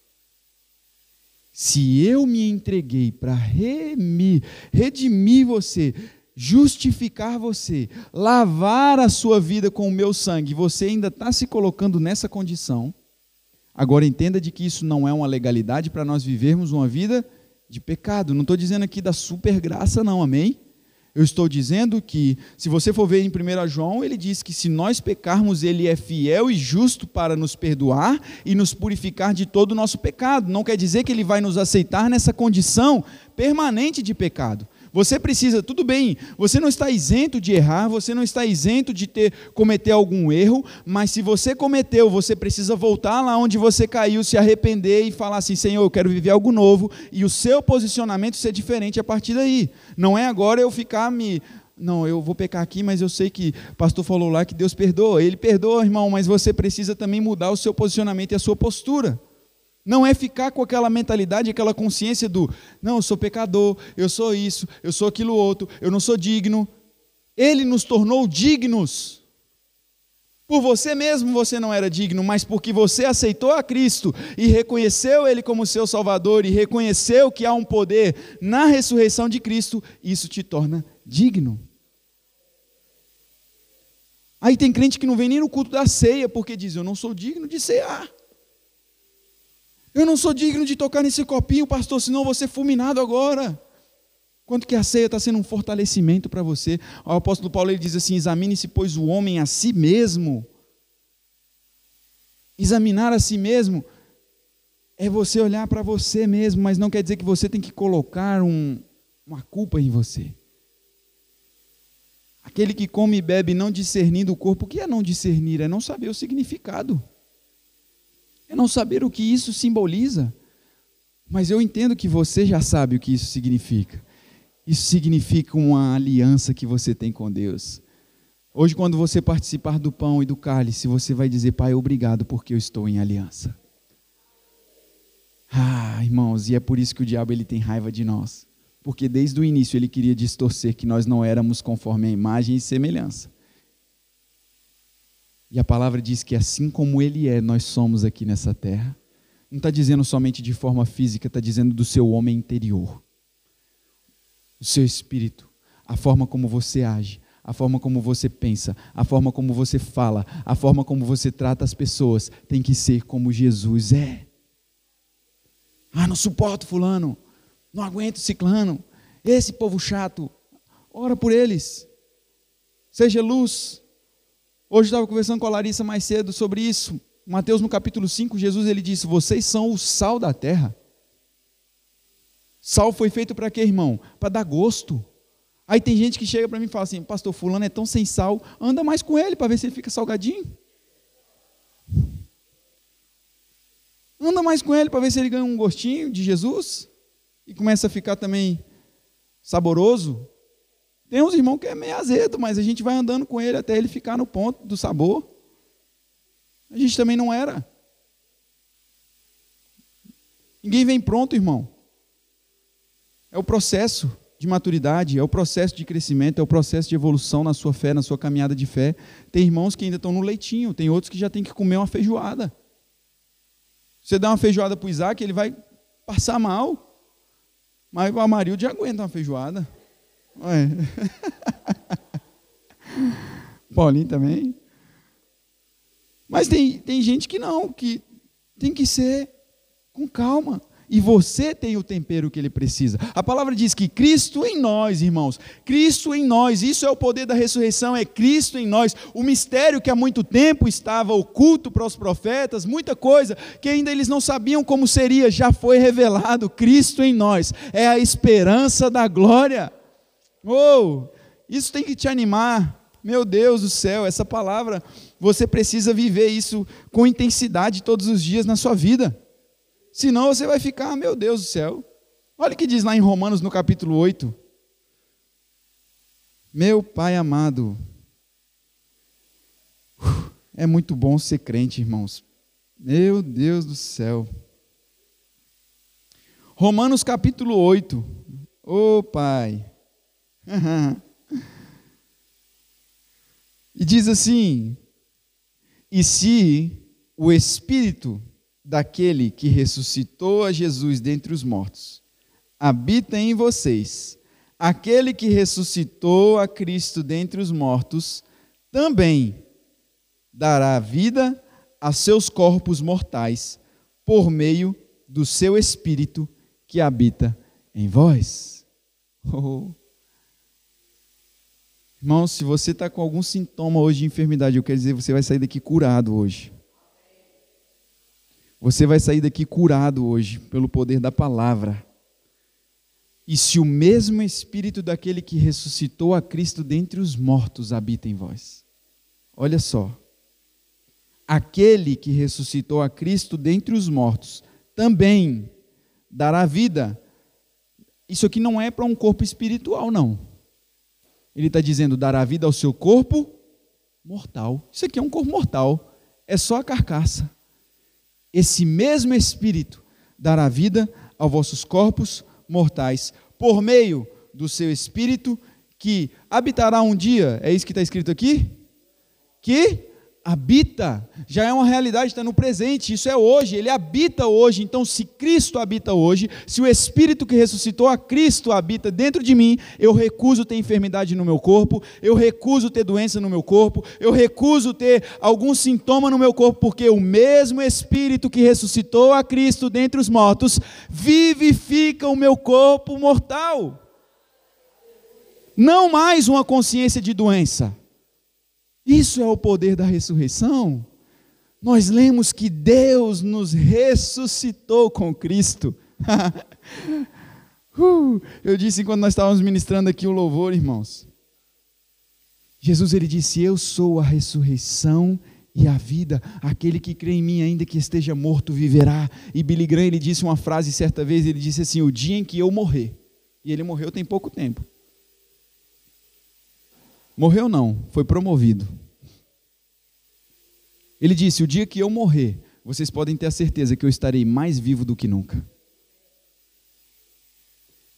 Se eu me entreguei para redimir você, justificar você, lavar a sua vida com o meu sangue, você ainda está se colocando nessa condição. Agora entenda de que isso não é uma legalidade para nós vivermos uma vida de pecado. Não estou dizendo aqui da super graça, não, amém? Eu estou dizendo que, se você for ver em 1 João, ele diz que se nós pecarmos, ele é fiel e justo para nos perdoar e nos purificar de todo o nosso pecado. Não quer dizer que ele vai nos aceitar nessa condição permanente de pecado. Você precisa, tudo bem, você não está isento de errar, você não está isento de ter cometer algum erro, mas se você cometeu, você precisa voltar lá onde você caiu, se arrepender e falar assim: Senhor, eu quero viver algo novo, e o seu posicionamento ser diferente a partir daí. Não é agora eu ficar me não, eu vou pecar aqui, mas eu sei que o pastor falou lá que Deus perdoa. Ele perdoa, irmão, mas você precisa também mudar o seu posicionamento e a sua postura. Não é ficar com aquela mentalidade, aquela consciência do, não, eu sou pecador, eu sou isso, eu sou aquilo outro, eu não sou digno. Ele nos tornou dignos. Por você mesmo você não era digno, mas porque você aceitou a Cristo e reconheceu Ele como seu Salvador e reconheceu que há um poder na ressurreição de Cristo, isso te torna digno. Aí tem crente que não vem nem no culto da ceia porque diz: Eu não sou digno de cear. Eu não sou digno de tocar nesse copinho, pastor, senão eu vou ser fulminado agora. Quanto que a ceia está sendo um fortalecimento para você. O apóstolo Paulo ele diz assim: examine-se, pois, o homem a si mesmo. Examinar a si mesmo é você olhar para você mesmo, mas não quer dizer que você tem que colocar um, uma culpa em você. Aquele que come e bebe não discernindo o corpo, o que é não discernir? É não saber o significado é não saber o que isso simboliza. Mas eu entendo que você já sabe o que isso significa. Isso significa uma aliança que você tem com Deus. Hoje, quando você participar do pão e do cálice, você vai dizer, Pai, obrigado porque eu estou em aliança. Ah, irmãos, e é por isso que o diabo ele tem raiva de nós. Porque desde o início ele queria distorcer que nós não éramos conforme a imagem e semelhança. E a palavra diz que assim como Ele é, nós somos aqui nessa terra. Não está dizendo somente de forma física, está dizendo do seu homem interior. O seu espírito, a forma como você age, a forma como você pensa, a forma como você fala, a forma como você trata as pessoas, tem que ser como Jesus é. Ah, não suporto fulano, não aguento ciclano, esse povo chato, ora por eles. Seja luz, Hoje eu estava conversando com a Larissa mais cedo sobre isso. Mateus no capítulo 5, Jesus ele disse: Vocês são o sal da terra. Sal foi feito para quê, irmão? Para dar gosto. Aí tem gente que chega para mim e fala assim: Pastor, Fulano é tão sem sal, anda mais com ele para ver se ele fica salgadinho. Anda mais com ele para ver se ele ganha um gostinho de Jesus e começa a ficar também saboroso. Tem uns irmãos que é meio azedo, mas a gente vai andando com ele até ele ficar no ponto do sabor. A gente também não era. Ninguém vem pronto, irmão. É o processo de maturidade, é o processo de crescimento, é o processo de evolução na sua fé, na sua caminhada de fé. Tem irmãos que ainda estão no leitinho, tem outros que já têm que comer uma feijoada. Você dá uma feijoada para o Isaac, ele vai passar mal. Mas o Amarildo já aguenta uma feijoada. Paulinho também. Mas tem, tem gente que não, que tem que ser com calma. e você tem o tempero que ele precisa. A palavra diz que Cristo em nós, irmãos, Cristo em nós, isso é o poder da ressurreição, é Cristo em nós. O mistério que há muito tempo estava oculto para os profetas, muita coisa que ainda eles não sabiam como seria, já foi revelado. Cristo em nós é a esperança da glória. Oh, isso tem que te animar. Meu Deus do céu, essa palavra, você precisa viver isso com intensidade todos os dias na sua vida. Senão você vai ficar, meu Deus do céu. Olha o que diz lá em Romanos no capítulo 8. Meu Pai amado, é muito bom ser crente, irmãos. Meu Deus do céu. Romanos capítulo 8. Ô oh, Pai. E diz assim: E se o Espírito daquele que ressuscitou a Jesus dentre os mortos habita em vocês, aquele que ressuscitou a Cristo dentre os mortos também dará vida a seus corpos mortais por meio do seu Espírito que habita em vós. Oh. Irmão, se você está com algum sintoma hoje de enfermidade, eu quero dizer, você vai sair daqui curado hoje. Você vai sair daqui curado hoje, pelo poder da palavra. E se o mesmo Espírito daquele que ressuscitou a Cristo dentre os mortos habita em vós. Olha só. Aquele que ressuscitou a Cristo dentre os mortos também dará vida. Isso aqui não é para um corpo espiritual, não. Ele está dizendo: dará vida ao seu corpo mortal. Isso aqui é um corpo mortal, é só a carcaça. Esse mesmo Espírito dará vida aos vossos corpos mortais, por meio do seu Espírito que habitará um dia, é isso que está escrito aqui? Que habita, já é uma realidade, está no presente, isso é hoje, ele habita hoje. Então, se Cristo habita hoje, se o Espírito que ressuscitou a Cristo habita dentro de mim, eu recuso ter enfermidade no meu corpo, eu recuso ter doença no meu corpo, eu recuso ter algum sintoma no meu corpo, porque o mesmo Espírito que ressuscitou a Cristo dentre os mortos vivifica o meu corpo mortal. Não mais uma consciência de doença isso é o poder da ressurreição. Nós lemos que Deus nos ressuscitou com Cristo. *laughs* uh, eu disse quando nós estávamos ministrando aqui o louvor, irmãos. Jesus ele disse: Eu sou a ressurreição e a vida. Aquele que crê em mim, ainda que esteja morto, viverá. E Billy Graham ele disse uma frase certa vez. Ele disse assim: O dia em que eu morrer. E ele morreu tem pouco tempo. Morreu não, foi promovido. Ele disse: O dia que eu morrer, vocês podem ter a certeza que eu estarei mais vivo do que nunca.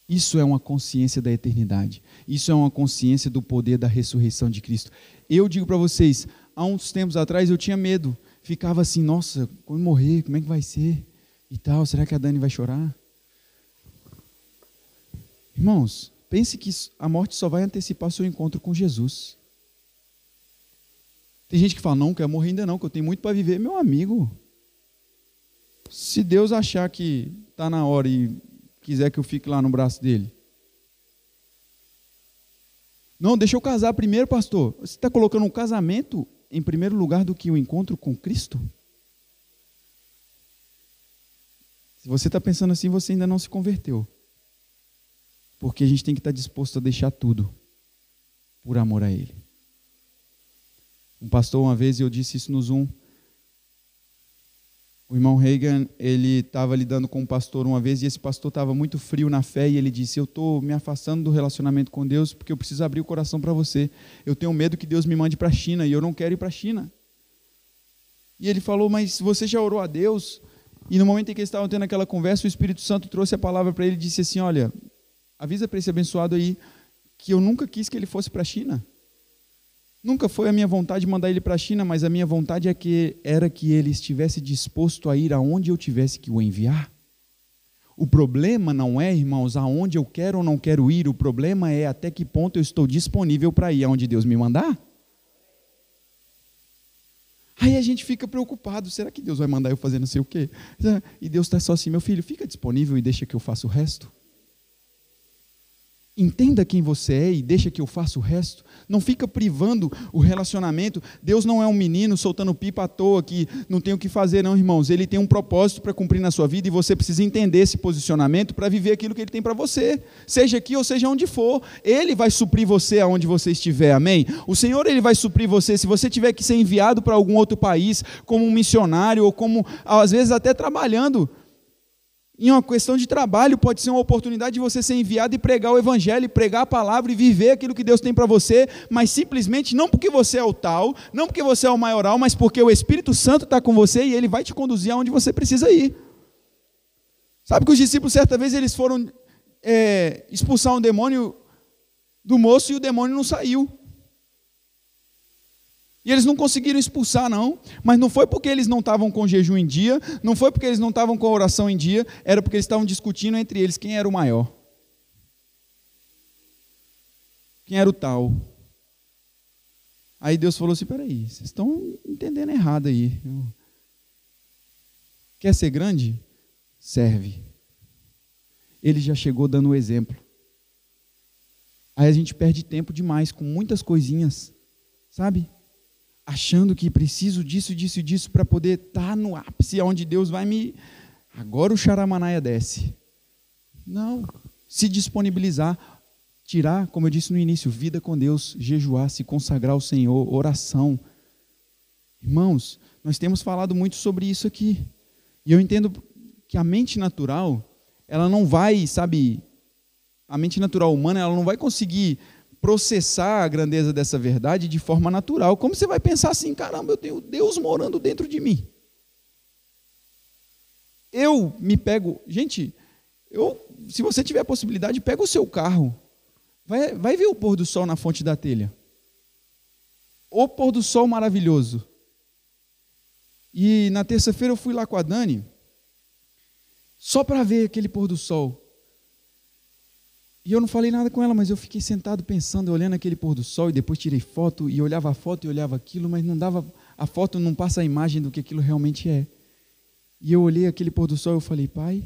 Isso é uma consciência da eternidade. Isso é uma consciência do poder da ressurreição de Cristo. Eu digo para vocês, há uns tempos atrás eu tinha medo. Ficava assim, nossa, quando morrer, como é que vai ser? E tal, será que a Dani vai chorar? Irmãos, Pense que a morte só vai antecipar seu encontro com Jesus. Tem gente que fala, não, quero morrer ainda não, que eu tenho muito para viver. Meu amigo, se Deus achar que está na hora e quiser que eu fique lá no braço dele. Não, deixa eu casar primeiro, pastor. Você está colocando um casamento em primeiro lugar do que o encontro com Cristo? Se você está pensando assim, você ainda não se converteu. Porque a gente tem que estar disposto a deixar tudo por amor a Ele. Um pastor, uma vez, eu disse isso no Zoom. O irmão Reagan, ele estava lidando com um pastor uma vez e esse pastor estava muito frio na fé e ele disse: Eu estou me afastando do relacionamento com Deus porque eu preciso abrir o coração para você. Eu tenho medo que Deus me mande para a China e eu não quero ir para a China. E ele falou: Mas você já orou a Deus? E no momento em que eles estavam tendo aquela conversa, o Espírito Santo trouxe a palavra para ele e disse assim: Olha, Avisa para esse abençoado aí que eu nunca quis que ele fosse para a China. Nunca foi a minha vontade mandar ele para a China, mas a minha vontade é que era que ele estivesse disposto a ir aonde eu tivesse que o enviar. O problema não é, irmãos, aonde eu quero ou não quero ir, o problema é até que ponto eu estou disponível para ir aonde Deus me mandar. Aí a gente fica preocupado: será que Deus vai mandar eu fazer não sei o quê? E Deus está só assim: meu filho, fica disponível e deixa que eu faça o resto. Entenda quem você é e deixa que eu faça o resto. Não fica privando o relacionamento. Deus não é um menino soltando pipa à toa que não tem o que fazer, não, irmãos. Ele tem um propósito para cumprir na sua vida e você precisa entender esse posicionamento para viver aquilo que ele tem para você. Seja aqui ou seja onde for, ele vai suprir você aonde você estiver. Amém? O Senhor ele vai suprir você se você tiver que ser enviado para algum outro país como um missionário ou como às vezes até trabalhando em uma questão de trabalho, pode ser uma oportunidade de você ser enviado e pregar o Evangelho, pregar a palavra e viver aquilo que Deus tem para você, mas simplesmente não porque você é o tal, não porque você é o maioral, mas porque o Espírito Santo está com você e ele vai te conduzir aonde você precisa ir. Sabe que os discípulos, certa vez, eles foram é, expulsar um demônio do moço e o demônio não saiu. E eles não conseguiram expulsar, não. Mas não foi porque eles não estavam com jejum em dia, não foi porque eles não estavam com oração em dia, era porque eles estavam discutindo entre eles quem era o maior. Quem era o tal. Aí Deus falou assim: peraí, vocês estão entendendo errado aí. Quer ser grande? Serve. Ele já chegou dando o exemplo. Aí a gente perde tempo demais com muitas coisinhas, sabe? Achando que preciso disso, disso e disso para poder estar tá no ápice onde Deus vai me. Agora o charamanaia desce. Não. Se disponibilizar, tirar, como eu disse no início, vida com Deus, jejuar, se consagrar ao Senhor, oração. Irmãos, nós temos falado muito sobre isso aqui. E eu entendo que a mente natural, ela não vai, sabe, a mente natural humana, ela não vai conseguir processar a grandeza dessa verdade de forma natural. Como você vai pensar assim, caramba, eu tenho Deus morando dentro de mim? Eu me pego, gente, eu, se você tiver a possibilidade, pega o seu carro, vai, vai ver o pôr do sol na fonte da telha. O pôr do sol maravilhoso. E na terça-feira eu fui lá com a Dani, só para ver aquele pôr do sol. E eu não falei nada com ela, mas eu fiquei sentado pensando, olhando aquele pôr do sol, e depois tirei foto, e olhava a foto e olhava aquilo, mas não dava, a foto não passa a imagem do que aquilo realmente é. E eu olhei aquele pôr do sol e falei, pai,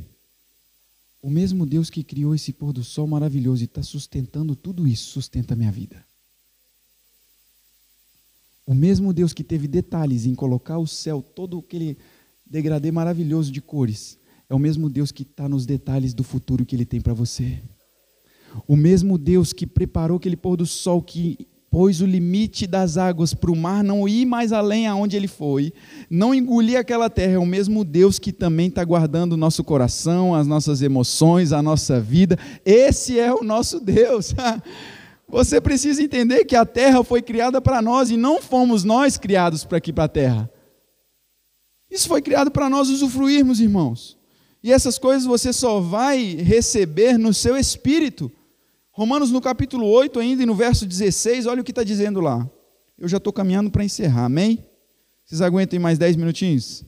o mesmo Deus que criou esse pôr do sol maravilhoso e está sustentando tudo isso, sustenta a minha vida. O mesmo Deus que teve detalhes em colocar o céu, todo aquele degradê maravilhoso de cores, é o mesmo Deus que está nos detalhes do futuro que Ele tem para você. O mesmo Deus que preparou aquele pôr do sol, que pôs o limite das águas para o mar não ir mais além aonde ele foi, não engolir aquela terra, é o mesmo Deus que também está guardando o nosso coração, as nossas emoções, a nossa vida. Esse é o nosso Deus. *laughs* Você precisa entender que a terra foi criada para nós e não fomos nós criados para aqui para a terra. Isso foi criado para nós usufruirmos, irmãos. E essas coisas você só vai receber no seu espírito. Romanos no capítulo 8, ainda e no verso 16, olha o que está dizendo lá. Eu já estou caminhando para encerrar, amém? Vocês aguentem mais 10 minutinhos?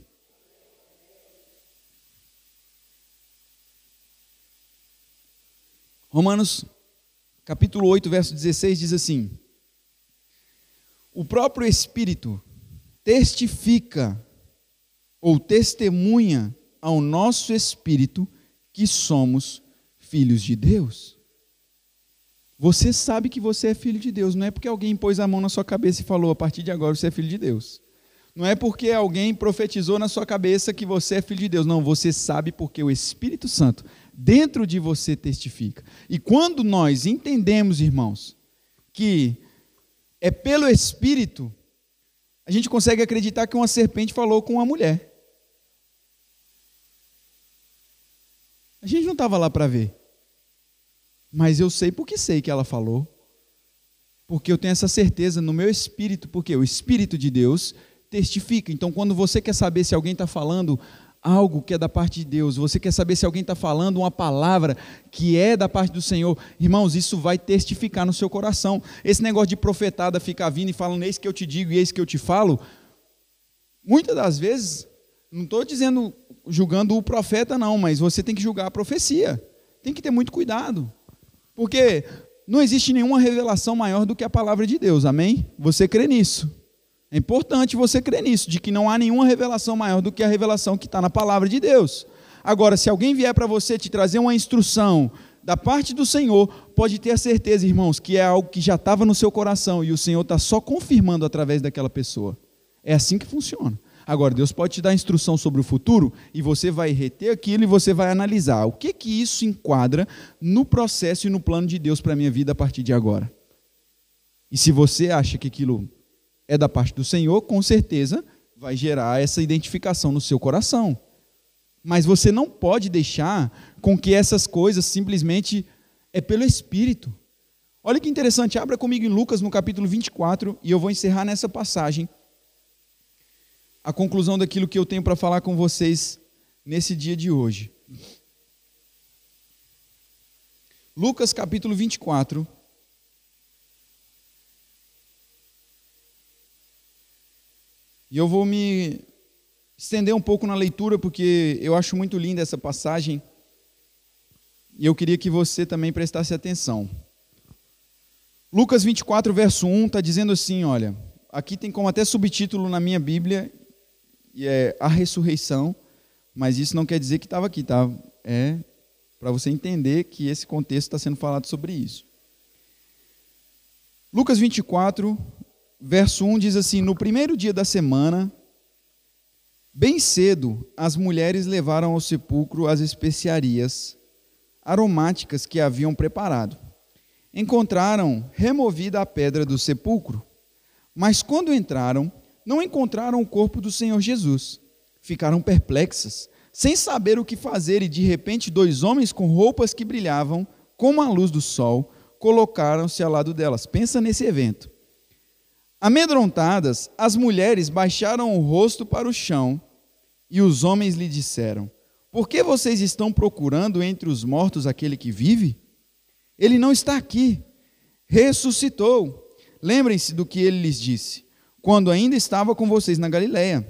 Romanos capítulo 8, verso 16 diz assim: O próprio Espírito testifica ou testemunha ao nosso espírito que somos filhos de Deus. Você sabe que você é filho de Deus, não é porque alguém pôs a mão na sua cabeça e falou: a partir de agora você é filho de Deus. Não é porque alguém profetizou na sua cabeça que você é filho de Deus. Não, você sabe porque o Espírito Santo dentro de você testifica. E quando nós entendemos, irmãos, que é pelo Espírito, a gente consegue acreditar que uma serpente falou com uma mulher. A gente não estava lá para ver. Mas eu sei porque sei que ela falou. Porque eu tenho essa certeza no meu espírito, porque o Espírito de Deus testifica. Então, quando você quer saber se alguém está falando algo que é da parte de Deus, você quer saber se alguém está falando uma palavra que é da parte do Senhor, irmãos, isso vai testificar no seu coração. Esse negócio de profetada ficar vindo e falando, eis que eu te digo e eis que eu te falo, muitas das vezes, não estou dizendo, julgando o profeta, não, mas você tem que julgar a profecia. Tem que ter muito cuidado. Porque não existe nenhuma revelação maior do que a palavra de Deus, amém? Você crê nisso? É importante você crer nisso, de que não há nenhuma revelação maior do que a revelação que está na palavra de Deus. Agora, se alguém vier para você te trazer uma instrução da parte do Senhor, pode ter a certeza, irmãos, que é algo que já estava no seu coração e o Senhor está só confirmando através daquela pessoa. É assim que funciona. Agora, Deus pode te dar instrução sobre o futuro e você vai reter aquilo e você vai analisar o que que isso enquadra no processo e no plano de Deus para a minha vida a partir de agora. E se você acha que aquilo é da parte do Senhor, com certeza vai gerar essa identificação no seu coração. Mas você não pode deixar com que essas coisas simplesmente é pelo Espírito. Olha que interessante, abra comigo em Lucas no capítulo 24 e eu vou encerrar nessa passagem a conclusão daquilo que eu tenho para falar com vocês nesse dia de hoje. Lucas capítulo 24. E eu vou me estender um pouco na leitura, porque eu acho muito linda essa passagem. E eu queria que você também prestasse atenção. Lucas 24, verso 1, está dizendo assim: olha, aqui tem como até subtítulo na minha Bíblia, é a ressurreição, mas isso não quer dizer que estava aqui, tá? É para você entender que esse contexto está sendo falado sobre isso. Lucas 24, verso 1 diz assim: No primeiro dia da semana, bem cedo, as mulheres levaram ao sepulcro as especiarias aromáticas que haviam preparado. Encontraram removida a pedra do sepulcro, mas quando entraram, não encontraram o corpo do Senhor Jesus. Ficaram perplexas, sem saber o que fazer, e de repente dois homens com roupas que brilhavam como a luz do sol colocaram-se ao lado delas. Pensa nesse evento. Amedrontadas, as mulheres baixaram o rosto para o chão e os homens lhe disseram: Por que vocês estão procurando entre os mortos aquele que vive? Ele não está aqui, ressuscitou. Lembrem-se do que ele lhes disse quando ainda estava com vocês na Galiléia.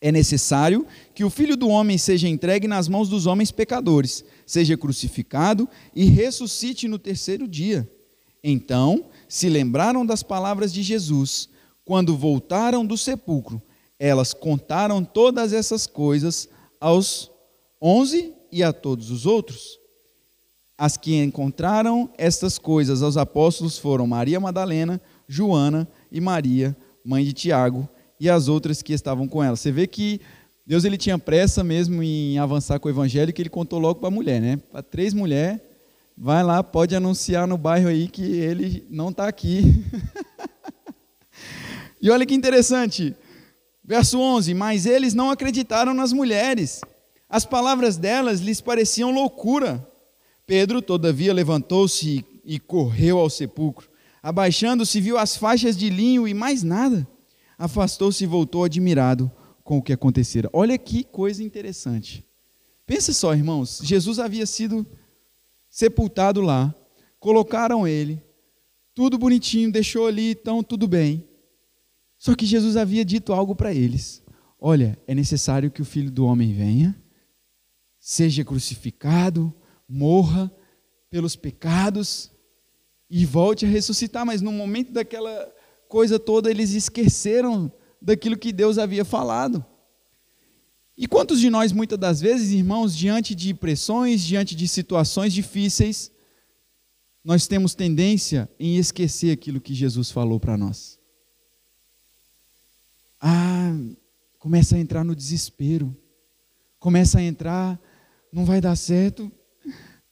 É necessário que o filho do homem seja entregue nas mãos dos homens pecadores, seja crucificado e ressuscite no terceiro dia. Então se lembraram das palavras de Jesus. Quando voltaram do sepulcro, elas contaram todas essas coisas aos onze e a todos os outros. As que encontraram estas coisas aos apóstolos foram Maria Madalena, Joana e Maria, mãe de Tiago, e as outras que estavam com ela. Você vê que Deus ele tinha pressa mesmo em avançar com o evangelho, que ele contou logo para a mulher, né? Para três mulheres, vai lá, pode anunciar no bairro aí que ele não está aqui. *laughs* e olha que interessante, verso 11: Mas eles não acreditaram nas mulheres, as palavras delas lhes pareciam loucura. Pedro, todavia, levantou-se e correu ao sepulcro. Abaixando-se, viu as faixas de linho e mais nada. Afastou-se e voltou admirado com o que acontecera. Olha que coisa interessante. Pensa só, irmãos, Jesus havia sido sepultado lá, colocaram ele, tudo bonitinho, deixou ali, então tudo bem. Só que Jesus havia dito algo para eles: Olha, é necessário que o filho do homem venha, seja crucificado, morra pelos pecados e volte a ressuscitar, mas no momento daquela coisa toda eles esqueceram daquilo que Deus havia falado. E quantos de nós, muitas das vezes, irmãos, diante de pressões, diante de situações difíceis, nós temos tendência em esquecer aquilo que Jesus falou para nós? Ah, começa a entrar no desespero, começa a entrar, não vai dar certo,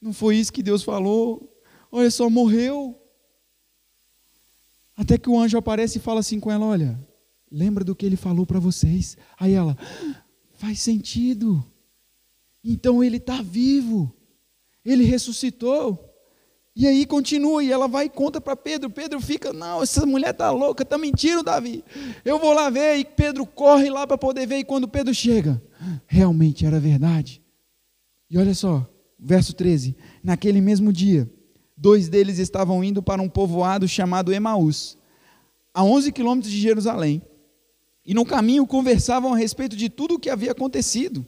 não foi isso que Deus falou, Olha só, morreu. Até que o anjo aparece e fala assim com ela: Olha, lembra do que ele falou para vocês? Aí ela, faz sentido. Então ele está vivo. Ele ressuscitou. E aí continua, e ela vai e conta para Pedro. Pedro fica, não, essa mulher está louca, está mentindo, Davi. Eu vou lá ver. E Pedro corre lá para poder ver. E quando Pedro chega, realmente era verdade. E olha só, verso 13: Naquele mesmo dia, Dois deles estavam indo para um povoado chamado Emaús, a 11 quilômetros de Jerusalém. E no caminho conversavam a respeito de tudo o que havia acontecido.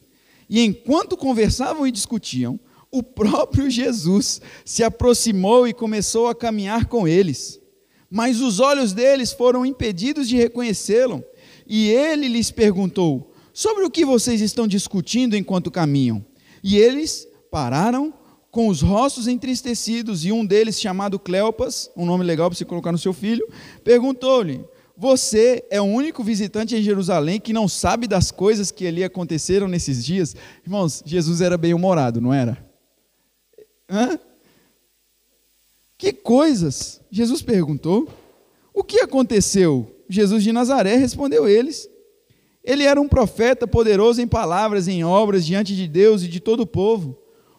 E enquanto conversavam e discutiam, o próprio Jesus se aproximou e começou a caminhar com eles. Mas os olhos deles foram impedidos de reconhecê-lo. E ele lhes perguntou: Sobre o que vocês estão discutindo enquanto caminham? E eles pararam com os rostos entristecidos, e um deles, chamado Cleopas, um nome legal para você colocar no seu filho, perguntou-lhe: Você é o único visitante em Jerusalém que não sabe das coisas que ali aconteceram nesses dias? Irmãos, Jesus era bem-humorado, não era? Hã? Que coisas? Jesus perguntou. O que aconteceu? Jesus de Nazaré respondeu eles. Ele era um profeta poderoso em palavras, em obras, diante de Deus e de todo o povo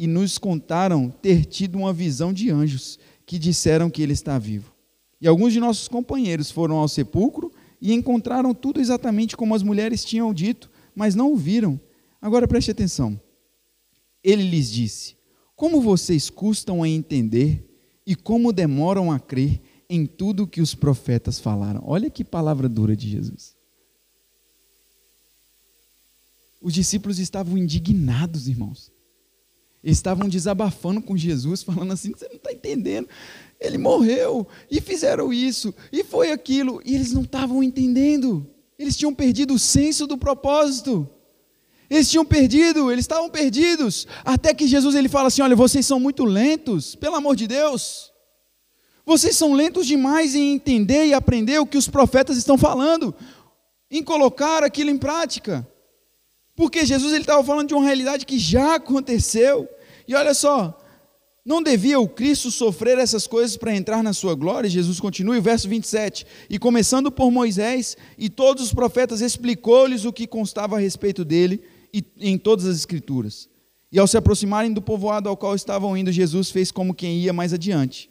e nos contaram ter tido uma visão de anjos que disseram que ele está vivo. E alguns de nossos companheiros foram ao sepulcro e encontraram tudo exatamente como as mulheres tinham dito, mas não o viram. Agora preste atenção. Ele lhes disse: Como vocês custam a entender e como demoram a crer em tudo que os profetas falaram. Olha que palavra dura de Jesus. Os discípulos estavam indignados, irmãos estavam desabafando com Jesus, falando assim: você não está entendendo. Ele morreu, e fizeram isso, e foi aquilo, e eles não estavam entendendo. Eles tinham perdido o senso do propósito. Eles tinham perdido, eles estavam perdidos. Até que Jesus ele fala assim: olha, vocês são muito lentos, pelo amor de Deus. Vocês são lentos demais em entender e aprender o que os profetas estão falando, em colocar aquilo em prática. Porque Jesus estava falando de uma realidade que já aconteceu. E olha só, não devia o Cristo sofrer essas coisas para entrar na sua glória? Jesus continua, o verso 27. E começando por Moisés e todos os profetas, explicou-lhes o que constava a respeito dele e, em todas as Escrituras. E ao se aproximarem do povoado ao qual estavam indo, Jesus fez como quem ia mais adiante.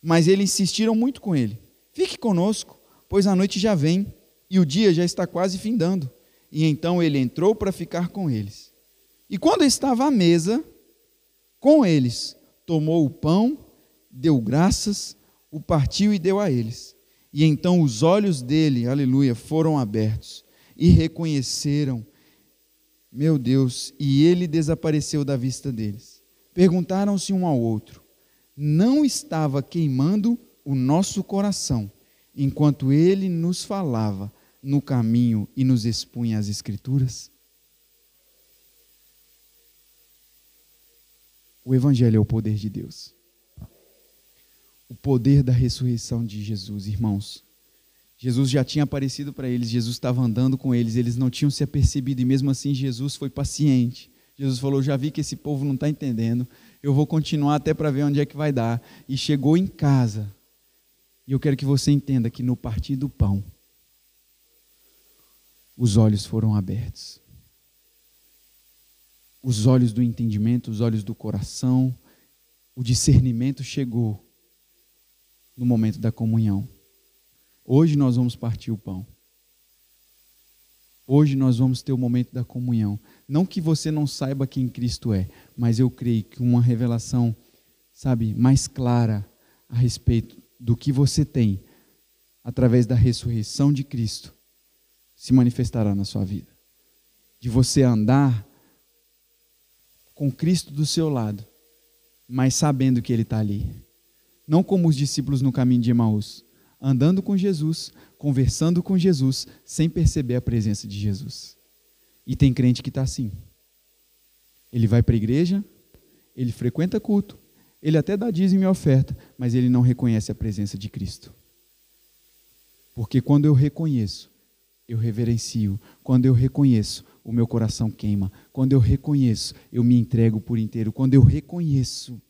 Mas eles insistiram muito com ele: Fique conosco, pois a noite já vem e o dia já está quase findando. E então ele entrou para ficar com eles. E quando estava à mesa com eles, tomou o pão, deu graças, o partiu e deu a eles. E então os olhos dele, aleluia, foram abertos e reconheceram, meu Deus, e ele desapareceu da vista deles. Perguntaram-se um ao outro: Não estava queimando o nosso coração enquanto ele nos falava no caminho e nos expunha as Escrituras? O Evangelho é o poder de Deus. O poder da ressurreição de Jesus, irmãos. Jesus já tinha aparecido para eles, Jesus estava andando com eles, eles não tinham se apercebido, e mesmo assim Jesus foi paciente. Jesus falou: Já vi que esse povo não está entendendo, eu vou continuar até para ver onde é que vai dar. E chegou em casa. E eu quero que você entenda que no partir do pão, os olhos foram abertos. Os olhos do entendimento, os olhos do coração, o discernimento chegou no momento da comunhão. Hoje nós vamos partir o pão. Hoje nós vamos ter o momento da comunhão. Não que você não saiba quem Cristo é, mas eu creio que uma revelação, sabe, mais clara a respeito do que você tem através da ressurreição de Cristo se manifestará na sua vida. De você andar com Cristo do seu lado, mas sabendo que Ele está ali. Não como os discípulos no caminho de Emaús, andando com Jesus, conversando com Jesus, sem perceber a presença de Jesus. E tem crente que está assim. Ele vai para a igreja, ele frequenta culto, ele até dá dízimo e oferta, mas ele não reconhece a presença de Cristo. Porque quando eu reconheço eu reverencio. Quando eu reconheço, o meu coração queima. Quando eu reconheço, eu me entrego por inteiro. Quando eu reconheço,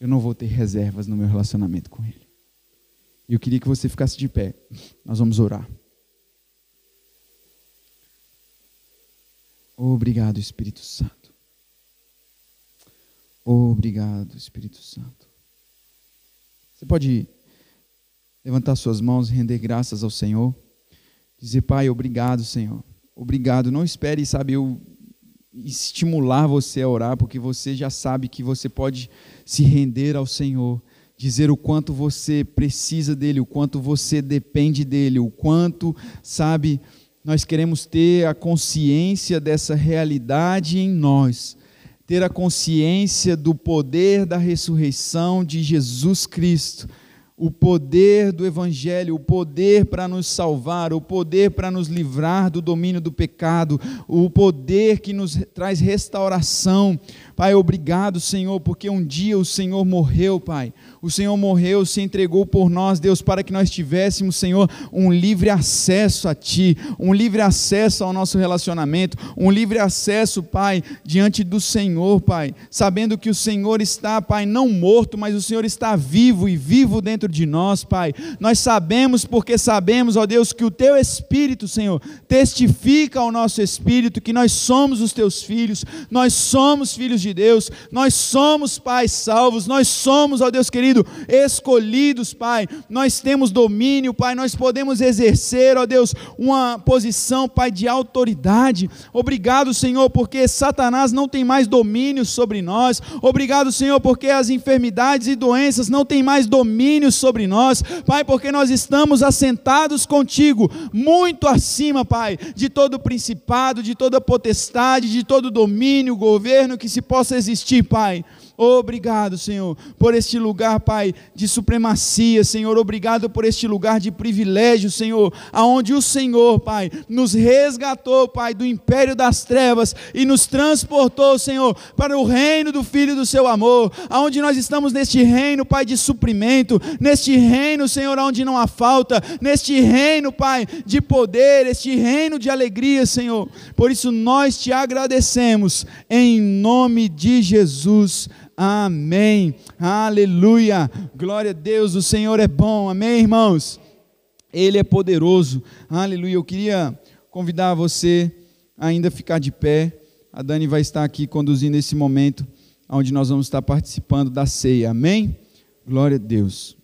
eu não vou ter reservas no meu relacionamento com Ele. E eu queria que você ficasse de pé. Nós vamos orar. Obrigado, Espírito Santo. Obrigado, Espírito Santo. Você pode levantar suas mãos e render graças ao Senhor. Dizer, Pai, obrigado, Senhor. Obrigado. Não espere, sabe, eu estimular você a orar, porque você já sabe que você pode se render ao Senhor, dizer o quanto você precisa dele, o quanto você depende dele, o quanto, sabe, nós queremos ter a consciência dessa realidade em nós, ter a consciência do poder da ressurreição de Jesus Cristo o poder do Evangelho, o poder para nos salvar, o poder para nos livrar do domínio do pecado, o poder que nos traz restauração. Pai, obrigado, Senhor, porque um dia o Senhor morreu, Pai. O Senhor morreu, se entregou por nós, Deus, para que nós tivéssemos, Senhor, um livre acesso a Ti, um livre acesso ao nosso relacionamento, um livre acesso, Pai, diante do Senhor, Pai, sabendo que o Senhor está, Pai, não morto, mas o Senhor está vivo e vivo dentro de nós, Pai. Nós sabemos, porque sabemos, ó Deus, que o Teu Espírito, Senhor, testifica ao nosso espírito que nós somos os Teus filhos, nós somos filhos de Deus, nós somos, Pai, salvos, nós somos, ó Deus querido, escolhidos, Pai. Nós temos domínio, Pai, nós podemos exercer, ó Deus, uma posição, Pai, de autoridade. Obrigado, Senhor, porque Satanás não tem mais domínio sobre nós. Obrigado, Senhor, porque as enfermidades e doenças não têm mais domínio sobre nós, Pai, porque nós estamos assentados contigo, muito acima, Pai, de todo principado, de toda potestade, de todo domínio, governo que se possa existir, Pai. Obrigado, Senhor, por este lugar, Pai, de supremacia, Senhor. Obrigado por este lugar de privilégio, Senhor, aonde o Senhor, Pai, nos resgatou, Pai, do império das trevas e nos transportou, Senhor, para o reino do Filho do seu amor, aonde nós estamos neste reino, Pai, de suprimento, neste reino, Senhor, onde não há falta, neste reino, Pai, de poder, este reino de alegria, Senhor. Por isso nós te agradecemos em nome de Jesus. Amém. Aleluia. Glória a Deus, o Senhor é bom. Amém, irmãos. Ele é poderoso. Aleluia. Eu queria convidar você a ainda ficar de pé. A Dani vai estar aqui conduzindo esse momento onde nós vamos estar participando da ceia. Amém? Glória a Deus.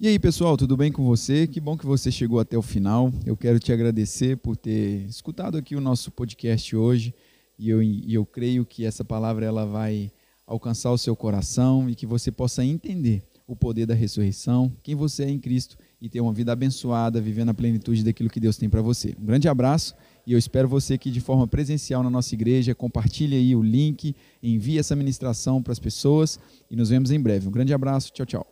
E aí, pessoal, tudo bem com você? Que bom que você chegou até o final. Eu quero te agradecer por ter escutado aqui o nosso podcast hoje. E eu, e eu creio que essa palavra ela vai alcançar o seu coração e que você possa entender o poder da ressurreição, quem você é em Cristo e ter uma vida abençoada, vivendo a plenitude daquilo que Deus tem para você. Um grande abraço e eu espero você aqui de forma presencial na nossa igreja. Compartilhe aí o link, envie essa ministração para as pessoas e nos vemos em breve. Um grande abraço, tchau, tchau.